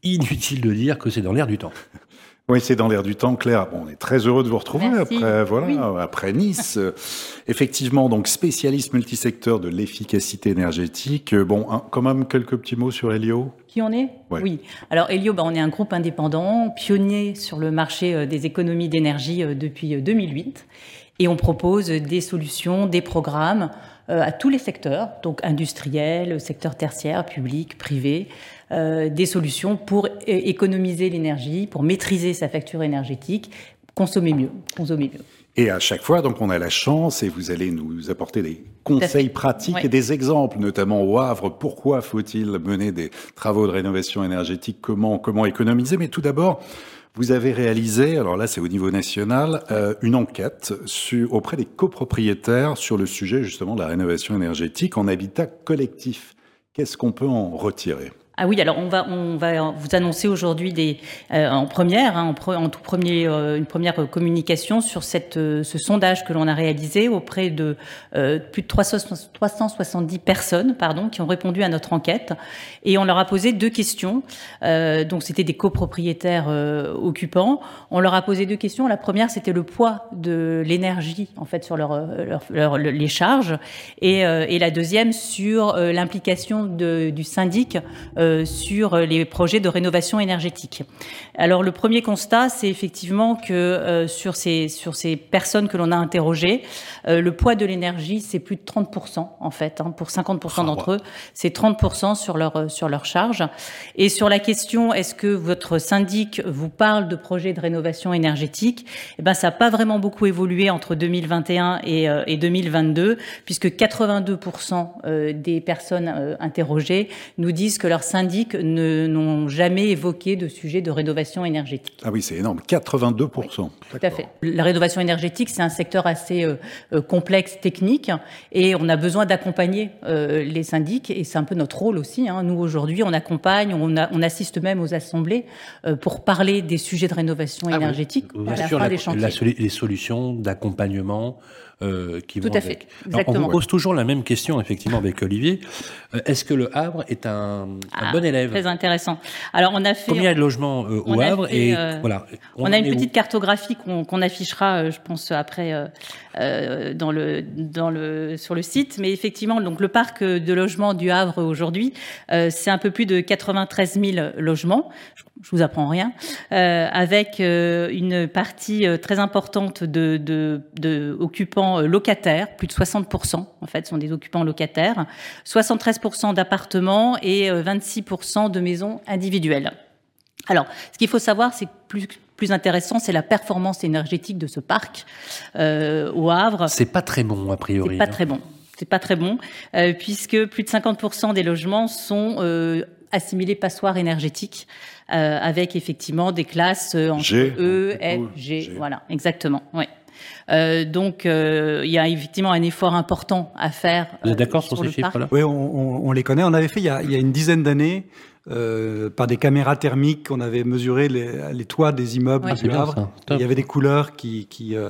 inutile de dire que c'est dans l'air du temps. Oui, c'est dans l'air du temps, Claire. Bon, on est très heureux de vous retrouver après, voilà, après Nice. Effectivement, donc spécialiste multisecteur de l'efficacité énergétique. Bon, quand même quelques petits mots sur Helio? Qui on est Oui. Alors Helio, bah, on est un groupe indépendant, pionnier sur le marché euh, des économies d'énergie euh, depuis 2008, euh, et on propose des solutions, des programmes à tous les secteurs, donc industriel, secteur tertiaire, public, privé. Euh, des solutions pour économiser l'énergie, pour maîtriser sa facture énergétique, consommer mieux, consommer mieux. Et à chaque fois, donc, on a la chance, et vous allez nous apporter des conseils pratiques et des exemples, notamment au Havre. Pourquoi faut-il mener des travaux de rénovation énergétique? Comment, comment économiser? Mais tout d'abord, vous avez réalisé, alors là c'est au niveau national, euh, une enquête auprès des copropriétaires sur le sujet justement de la rénovation énergétique en habitat collectif. Qu'est-ce qu'on peut en retirer? Ah oui, alors on va, vous annoncer aujourd'hui euh, en première, hein, en, tout premier, euh, une première communication sur euh, ce sondage que l'on a réalisé auprès de plus de 370 personnes, qui ont répondu à notre enquête, et on leur a posé deux questions. donc c'était des copropriétaires occupants. On leur a posé deux questions. La première, c'était le poids de l'énergie en fait sur leur, les charges, et, la deuxième sur l'implication du syndic sur les projets de rénovation énergétique. Alors le premier constat, c'est effectivement que euh, sur, ces, sur ces personnes que l'on a interrogées, euh, le poids de l'énergie, c'est plus de 30% en fait. Hein, pour 50% ah, d'entre eux, c'est 30% sur leur, sur leur charge. Et sur la question, est-ce que votre syndic vous parle de projets de rénovation énergétique? Eh ben, ça n'a pas vraiment beaucoup évolué entre 2021 et, et 2022, puisque 82% des personnes interrogées nous disent que leur syndics n'ont jamais évoqué de sujet de rénovation énergétique. Ah oui, c'est énorme, 82%. tout à fait. La rénovation énergétique, c'est un secteur assez euh, euh, complexe, technique, et on a besoin d'accompagner euh, les syndics, et c'est un peu notre rôle aussi. Hein. Nous, aujourd'hui, on accompagne, on, on, assiste même aux assemblées pour parler des sujets de rénovation ah énergétique à la fin des chantiers. les solutions d'accompagnement euh, qui Tout à fait. on pose toujours la même question, effectivement, avec Olivier. Euh, est-ce que le Havre est un, un bon ah, élève? Très intéressant. Alors, on a fait. Combien de logements euh, au Havre? et voilà. On, a une petite cartographie qu'on affichera, je pense, après dans le dans le sur le site. Mais effectivement, donc le parc de logements du Havre aujourd'hui, c'est un peu plus de 93 000 logements. Je vous apprends rien, euh, avec euh, une partie euh, très importante de, de, de, occupants locataires, plus de 60% en fait sont des occupants locataires, 73% d'appartements et 26% de maisons individuelles. Alors, ce qu'il faut savoir, c'est que plus plus intéressant, c'est la performance énergétique de ce parc euh, au Havre. C'est pas très bon, a priori. C'est pas hein. très bon. C'est pas très bon, euh, puisque plus de 50% des logements sont euh, assimilés passoires énergétiques, euh, avec effectivement des classes euh, entre G, E, F, G, G. voilà, exactement. Euh, donc, euh, il y a effectivement un effort important à faire. Vous êtes d'accord sur ces le parc. chiffres-là Oui, on, on- on les connaît. On avait fait il y a, il y a une dizaine d'années, euh, par des caméras thermiques, on avait mesuré les, les toits des immeubles Ouais. Ah, du Havre. Top. Il y avait des couleurs qui, qui euh,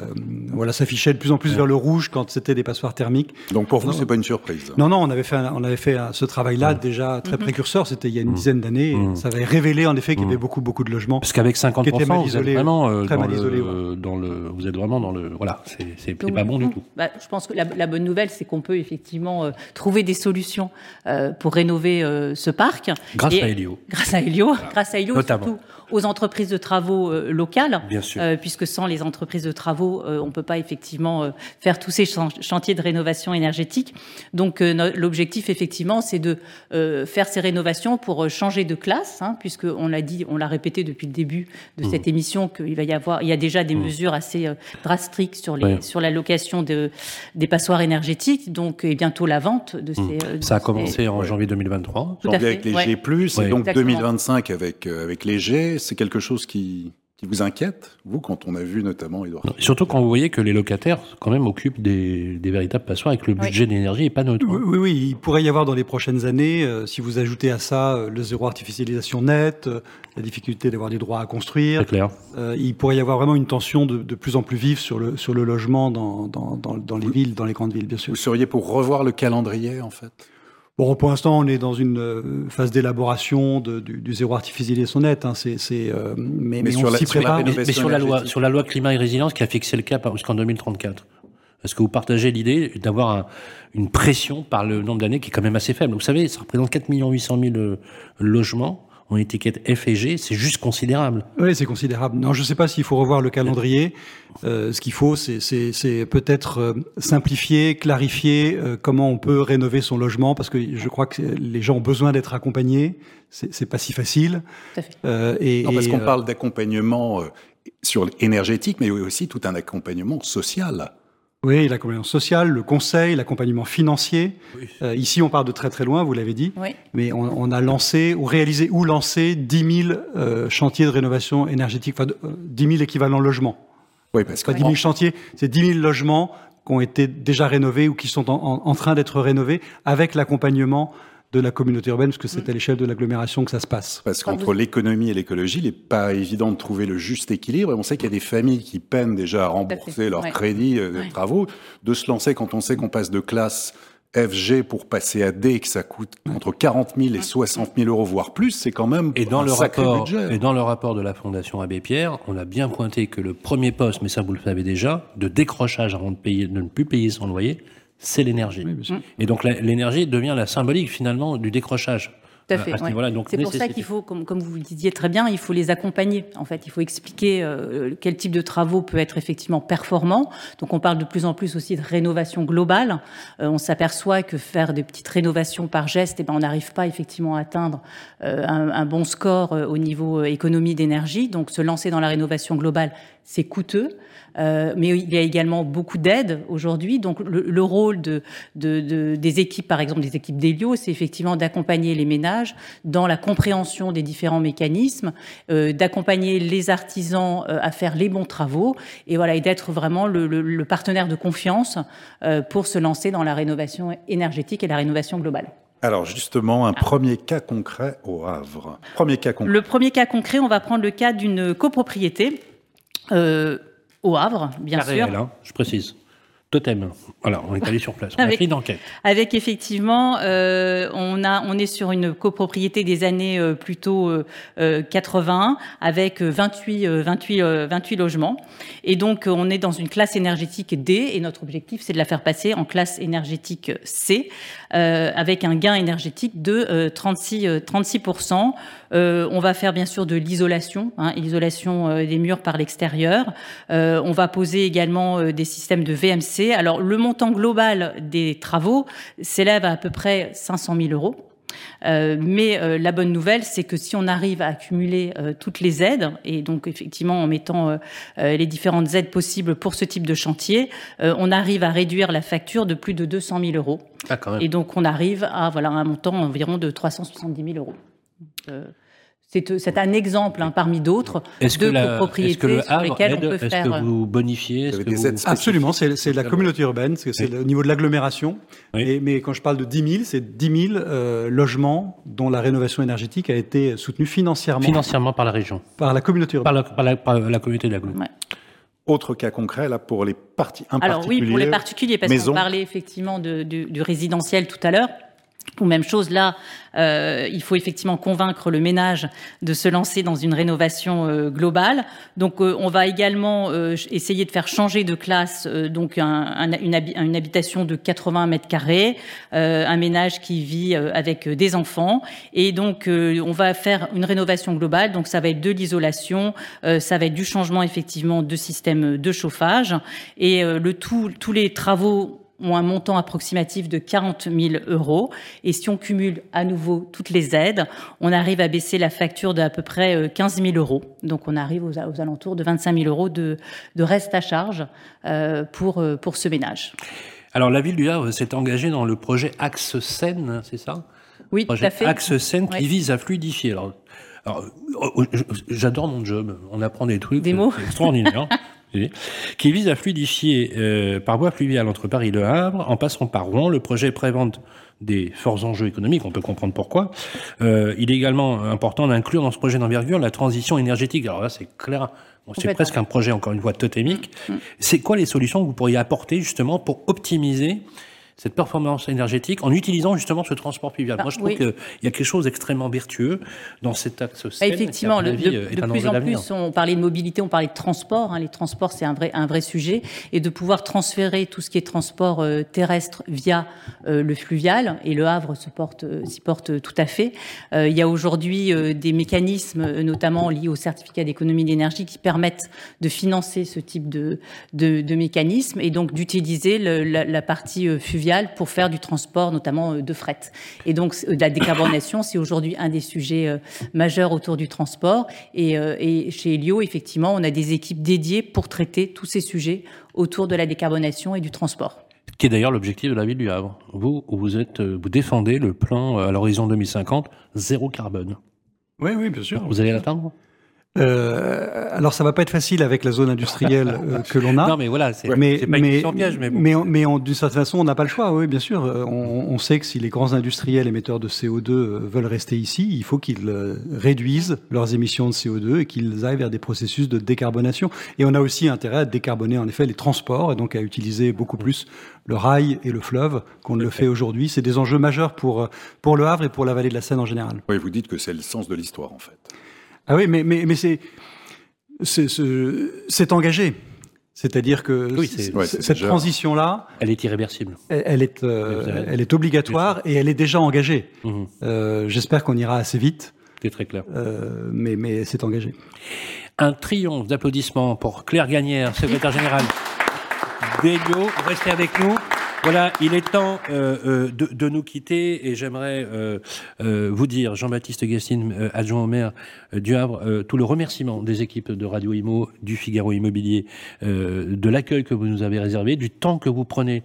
voilà, s'affichaient de plus en plus vers le rouge quand c'était des passoires thermiques. Donc pour vous, c'est pas une surprise. Non, non, on avait fait, un- on avait fait un- ce travail-là déjà très précurseur. C'était il y a une dizaine d'années. Mhm. Ça avait révélé en effet qu'il y avait Mhm. beaucoup, beaucoup de logements. Parce qu'avec 50%, Qui était mal vous êtes vraiment euh, très dans, mal le, isolé, ouais. dans le, vous êtes vraiment dans le, voilà, c'est pas bon du tout. bah, je pense que la, la bonne nouvelle, c'est qu'on peut effectivement euh, trouver des solutions euh, pour rénover euh, ce parc. Grâce À. Grâce à Elio, grâce à Elio, Notamment. surtout aux entreprises de travaux euh, locales. Bien sûr. Euh, puisque sans les entreprises de travaux, euh, on ne peut pas effectivement euh, faire tous ces chan- chantiers de rénovation énergétique. Donc euh, l'objectif effectivement, c'est de euh, faire ces rénovations pour euh, changer de classe, hein, puisque on l'a dit, on l'a répété depuis le début de Mmh. cette émission qu'il va y avoir, il y a déjà des mesures assez euh, drastiques sur les Ouais. sur la location de des passoires énergétiques, donc et bientôt la vente de ces. euh, de Mmh. Ça a ces- commencé en janvier 2023. Tout à Janvier fait, avec les ouais. G+, Ouais. et donc Exactement. 2025 avec, euh, avec les G, c'est quelque chose qui, qui vous inquiète, vous, quand on a vu notamment Edouard Non, Surtout quand vous voyez que les locataires, quand même, occupent des, des véritables passoires et que le Oui. budget d'énergie n'est pas neutre. Oui, hein. oui, oui, il pourrait y avoir dans les prochaines années, euh, si vous ajoutez à ça euh, le zéro artificialisation net, euh, la difficulté d'avoir des droits à construire, C'est clair. euh, il pourrait y avoir vraiment une tension de, de plus en plus vive sur le, sur le logement dans, dans, dans, dans les villes, dans les grandes villes, bien sûr. Vous seriez pour revoir le calendrier, en fait? Bon, pour l'instant, on est dans une euh, phase d'élaboration du, du zéro artificialisation net. Hein, c'est, c'est, euh, mais, Mais mais sur on la- s'y prépare. Mais, sur la loi, sur la loi climat et résilience qui a fixé le cap jusqu'en 2034. Est-ce que vous partagez l'idée d'avoir un- une pression par le nombre d'années qui est quand même assez faible? Vous savez, ça représente 4 800 000 euh, logements en étiquette F et G, c'est juste considérable. Oui, c'est considérable. Non, je ne sais pas s'il faut revoir le calendrier. Euh, ce qu'il faut, c'est, c'est, c'est peut-être euh, simplifier, clarifier euh, comment on peut rénover son logement, parce que je crois que les gens ont besoin d'être accompagnés. C'est, c'est pas si facile. Tout à fait. Euh, et, Non, parce qu'on euh, parle d'accompagnement euh, sur l'énergétique, mais aussi tout un accompagnement social. Oui, l'accompagnement social, le conseil, l'accompagnement financier. Euh, ici, on part de très très loin, vous l'avez dit. Oui. Mais on, on a lancé ou réalisé ou lancé 10 000 euh, chantiers de rénovation énergétique, enfin euh, 10 000 équivalents logements. Oui, parce que pas 10 000 chantiers, c'est 10 000 logements qui ont été déjà rénovés ou qui sont en, en- en train d'être rénovés avec l'accompagnement de la communauté urbaine, parce que c'est à l'échelle de l'agglomération que ça se passe. Parce qu'entre l'économie et l'écologie, il n'est pas évident de trouver le juste équilibre. Et on sait qu'il y a des familles qui peinent déjà à rembourser leurs ouais. crédits euh, de Ouais. travaux. De se lancer quand on sait qu'on passe de classe FG pour passer à D, que ça coûte entre 40 000 et 60 000 euros, voire plus, c'est quand même Et dans un le sacré rapport, budget. et dans le rapport de la Fondation Abbé Pierre, on a bien pointé que le premier poste, mais ça vous le savez déjà, de décrochage avant de payer, de ne plus payer son loyer, c'est l'énergie. Et donc l'énergie devient la symbolique finalement du décrochage. Tout à fait. ouais. Donc, C'est pour ça qu'il faut, comme, comme vous le disiez très bien, il faut les accompagner. En fait, il faut expliquer euh, quel type de travaux peut être effectivement performant. Donc, on parle de plus en plus aussi de rénovation globale. Euh, on s'aperçoit que faire des petites rénovations par geste, eh ben, on n'arrive pas effectivement à atteindre euh, un, un bon score euh, au niveau euh, économie d'énergie. Donc, se lancer dans la rénovation globale, c'est coûteux. Euh, mais il y a également beaucoup d'aides aujourd'hui. Donc le, le rôle de, de, de- des équipes, par exemple des équipes d'Elio, c'est effectivement d'accompagner les ménages dans la compréhension des différents mécanismes, euh, d'accompagner les artisans euh, à faire les bons travaux, et voilà, et d'être vraiment le, le- le partenaire de confiance pour se lancer dans la rénovation énergétique et la rénovation globale. Alors justement, un premier cas concret au Havre. Premier cas concret. Le premier cas concret, on va prendre le cas d'une copropriété euh, au Havre, bien sûr. réel, hein, je précise. Totem. Voilà, on est allé sur place. On a Avec- fait une enquête. Avec effectivement, euh, on a, on est sur une copropriété des années euh, plutôt euh, euh, 80 avec euh, 28, euh, 28, euh, 28 logements. Et donc, on est dans une classe énergétique D et notre objectif, c'est de la faire passer en classe énergétique C avec un gain énergétique de euh, 36, euh, 36%. Euh, on va faire bien sûr de l'isolation, hein, l'isolation euh, des murs par l'extérieur. Euh, on va poser également euh, des systèmes de VMC. Alors le montant global des travaux s'élève à à peu près 500 000 euros. Euh, mais euh, la bonne nouvelle, c'est que si on arrive à accumuler euh, toutes les aides, et donc effectivement en mettant euh, euh, les différentes aides possibles pour ce type de chantier, euh, on arrive à réduire la facture de plus de 200 000 euros. Ah. Et donc on arrive à voilà un montant environ de 370 000 euros. Euh, c'est c'est un exemple hein, parmi d'autres Est-ce de la, est-ce copropriétés que le sur lesquelles on peut Est-ce faire. euh, que vous bonifiez Est-ce avez que des vous- aides Absolument, c'est la communauté urbaine, c'est Oui. le niveau de l'agglomération. Oui. Et- Mais quand je parle de 10 000, c'est 10 000 euh, logements dont la rénovation énergétique a été soutenue financièrement Financièrement par la région, par la communauté urbaine. par la, par la, par la communauté Goutte. Ouais. Autre cas concret, là, pour les parties, Alors oui, pour les particulier, particuliers, parce maison. qu'on parlait effectivement de- du, du résidentiel tout à l'heure. Ou même chose là, euh, il faut effectivement convaincre le ménage de se lancer dans une rénovation euh, globale. Donc euh, on va également euh, essayer de faire changer de classe euh, donc un- un- une, une habitation de 80 mètres carrés, euh, un ménage qui vit avec des enfants, et donc on va faire une rénovation globale. Donc ça va être de l'isolation, ça va être du changement effectivement de système de chauffage, et le tout, tous les travaux ont un montant approximatif de 40 000 euros. Et si on cumule à nouveau toutes les aides, on arrive à baisser la facture d'à peu près euh, 15 000 euros. Donc on arrive aux, aux alentours de 25 000 euros de, de reste à charge euh, pour, euh, pour ce ménage. Alors la ville du Havre s'est engagée dans le projet Axe Seine, c'est ça? Oui, tout à fait. Axe Seine qui vise à fluidifier. Alors, alors, euh, euh, j'adore mon job. On apprend des trucs. Des mots. C'est extraordinaire. Oui. qui vise à fluidifier euh, par voie fluviale entre Paris et Le Havre, en passant par Rouen. Le projet prévente des forts enjeux économiques, on peut comprendre pourquoi. Euh, il est également important d'inclure dans ce projet d'envergure la transition énergétique. Alors là, c'est clair, Bon, c'est presque un projet, encore une fois, totémique. Mm. C'est quoi les solutions que vous pourriez apporter justement pour optimiser cette performance énergétique en utilisant justement ce transport fluvial. Ah, Moi, je trouve oui. qu'il y a quelque chose d'extrêmement vertueux dans cet axe Seine, effectivement, qui, à le- de, avis, plus en plus, on parlait de mobilité, on parlait de transport. hein. les transports, c'est un vrai, un vrai sujet. Et de pouvoir transférer tout ce qui est transport euh, terrestre via euh, le fluvial, et le Havre porte, euh, s'y porte tout à fait. Euh, il y a aujourd'hui des mécanismes, notamment liés au certificat d'économie d'énergie, qui permettent de financer ce type de, de, de mécanisme et donc d'utiliser la, la partie euh, pour faire du transport, notamment euh, de fret. Et donc, c- la décarbonation, c'est aujourd'hui un des sujets euh, majeurs autour du transport. Et, euh, et chez Helio, effectivement, on a des équipes dédiées pour traiter tous ces sujets autour de la décarbonation et du transport. Qui est d'ailleurs l'objectif de la ville du Havre. Vous, vous êtes, euh, vous défendez le plan euh, à l'horizon 2050 zéro carbone. Oui, oui, bien sûr. Vous allez l'atteindre Euh, alors, ça va pas être facile avec la zone industrielle euh, que l'on a. Non, mais voilà, c'est mais, c'est pas une mais, question piège, mais bon. mais, mais en- d'une certaine façon, on n'a pas le choix. Oui, bien sûr. Euh, On, on sait que si les grands industriels émetteurs de CO2 euh, veulent rester ici, il faut qu'ils réduisent leurs émissions de CO2 et qu'ils aillent vers des processus de décarbonation. Et on a aussi intérêt à décarboner en effet les transports et donc à utiliser beaucoup plus le rail et le fleuve qu'on ne le fait aujourd'hui. C'est des enjeux majeurs pour, pour le Havre et pour la vallée de la Seine en général. Oui, vous dites que c'est le sens de l'histoire, en fait. Ah oui, mais, mais, mais c'est, c'est, c'est- c'est engagé. C'est-à-dire que Oui, c- c'est- ouais, c- c'est cette déjà- transition-là, Elle est irréversible. elle, elle est, euh, avez elle est obligatoire et elle est déjà engagée. Mhm. Euh, j'espère qu'on ira assez vite, C'est très clair. euh, mais, mais c'est engagé. Un triomphe d'applaudissements pour Claire Gagnère, secrétaire générale d'Elio. Restez avec nous. Voilà, il est temps euh, euh, de, nous quitter et j'aimerais euh, vous dire, Jean-Baptiste Guessine, euh, adjoint au maire du Havre, tout le remerciement des équipes de Radio Imo, du Figaro Immobilier, de l'accueil que vous nous avez réservé, du temps que vous prenez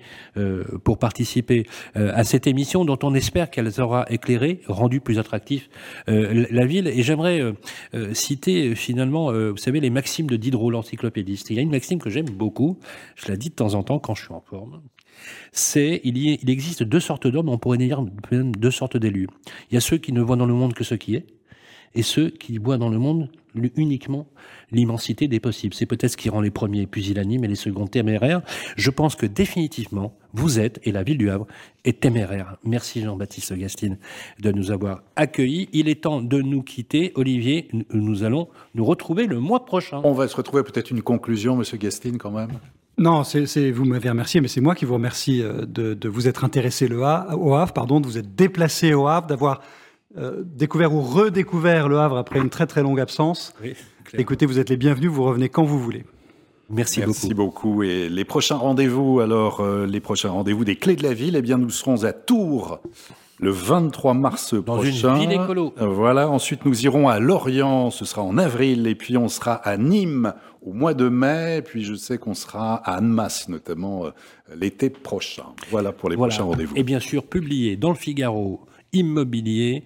pour participer à cette émission dont on espère qu'elle aura éclairé, rendu plus attractif la ville. Et j'aimerais citer finalement, vous savez, les maximes de Diderot, l'encyclopédiste. Il y a une maxime que j'aime beaucoup, je la dis de temps en temps quand je suis en forme c'est il, il existe deux sortes d'hommes, on pourrait dire deux sortes d'élus. Il y a ceux qui ne voient dans le monde que ce qui est, et ceux qui voient dans le monde uniquement l'immensité des possibles. C'est peut-être ce qui rend les premiers pusillanimes et les seconds téméraires. Je pense que définitivement, vous êtes, et la ville du Havre, est téméraire. Merci Jean-Baptiste Gastine de nous avoir accueillis. Il est temps de nous quitter. Olivier, nous allons nous retrouver le mois prochain. On va se retrouver peut-être une conclusion, Monsieur Gastine, quand même. Non, c'est, vous m'avez remercié, mais c'est moi qui vous remercie euh, de, de vous être intéressé le Ha- au Havre, pardon, de vous être déplacé au Havre, d'avoir euh, découvert ou redécouvert le Havre après une très très longue absence. Oui. Écoutez, vous êtes les bienvenus, vous revenez quand vous voulez. Merci, Merci beaucoup. Et les prochains rendez-vous, alors, euh, les prochains rendez-vous des clés de la ville, eh bien, nous serons à Tours le 23 mars Dans prochain. une ville écolo. Voilà. Ensuite, nous irons à Lorient. Ce sera en avril. Et puis, on sera à Nîmes au mois de mai. Puis, je sais qu'on sera à Annemasse, notamment, euh, l'été prochain. Voilà pour les Voilà. prochains rendez-vous. Et bien sûr, publié dans le Figaro Immobilier,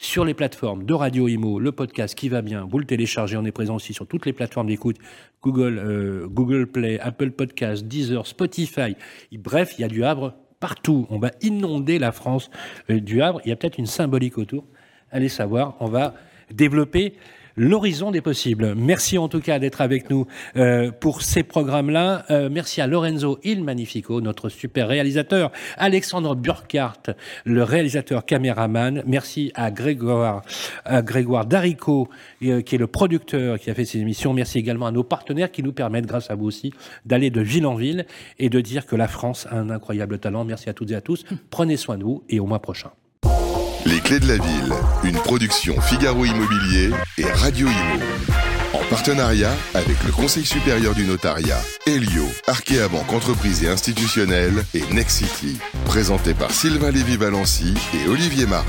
sur les plateformes de Radio Imo, le podcast qui va bien, vous le téléchargez, on est présent aussi sur toutes les plateformes d'écoute, Google, euh, Google Play, Apple Podcast, Deezer, Spotify. Et bref, il y a du Havre partout. On va inonder la France euh, du Havre. Il y a peut-être une symbolique autour. Allez savoir, on va développer l'horizon des possibles. Merci en tout cas d'être avec nous euh, pour ces programmes-là. Euh, merci à Lorenzo Il Magnifico, notre super réalisateur, Alexandre Burkhardt, le réalisateur caméraman. Merci à Grégoire, à Grégoire Darico, euh, qui est le producteur qui a fait ces émissions. Merci également à nos partenaires qui nous permettent, grâce à vous aussi, d'aller de ville en ville et de dire que la France a un incroyable talent. Merci à toutes et à tous. Prenez soin de vous et au mois prochain. Les clés de la ville, une production Figaro Immobilier et Radio Imo. En partenariat avec le Conseil supérieur du notariat, Elio, Arkea Banque Entreprise et Institutionnelle et Nexity. Présenté par Sylvain Lévy-Valency et Olivier Marin.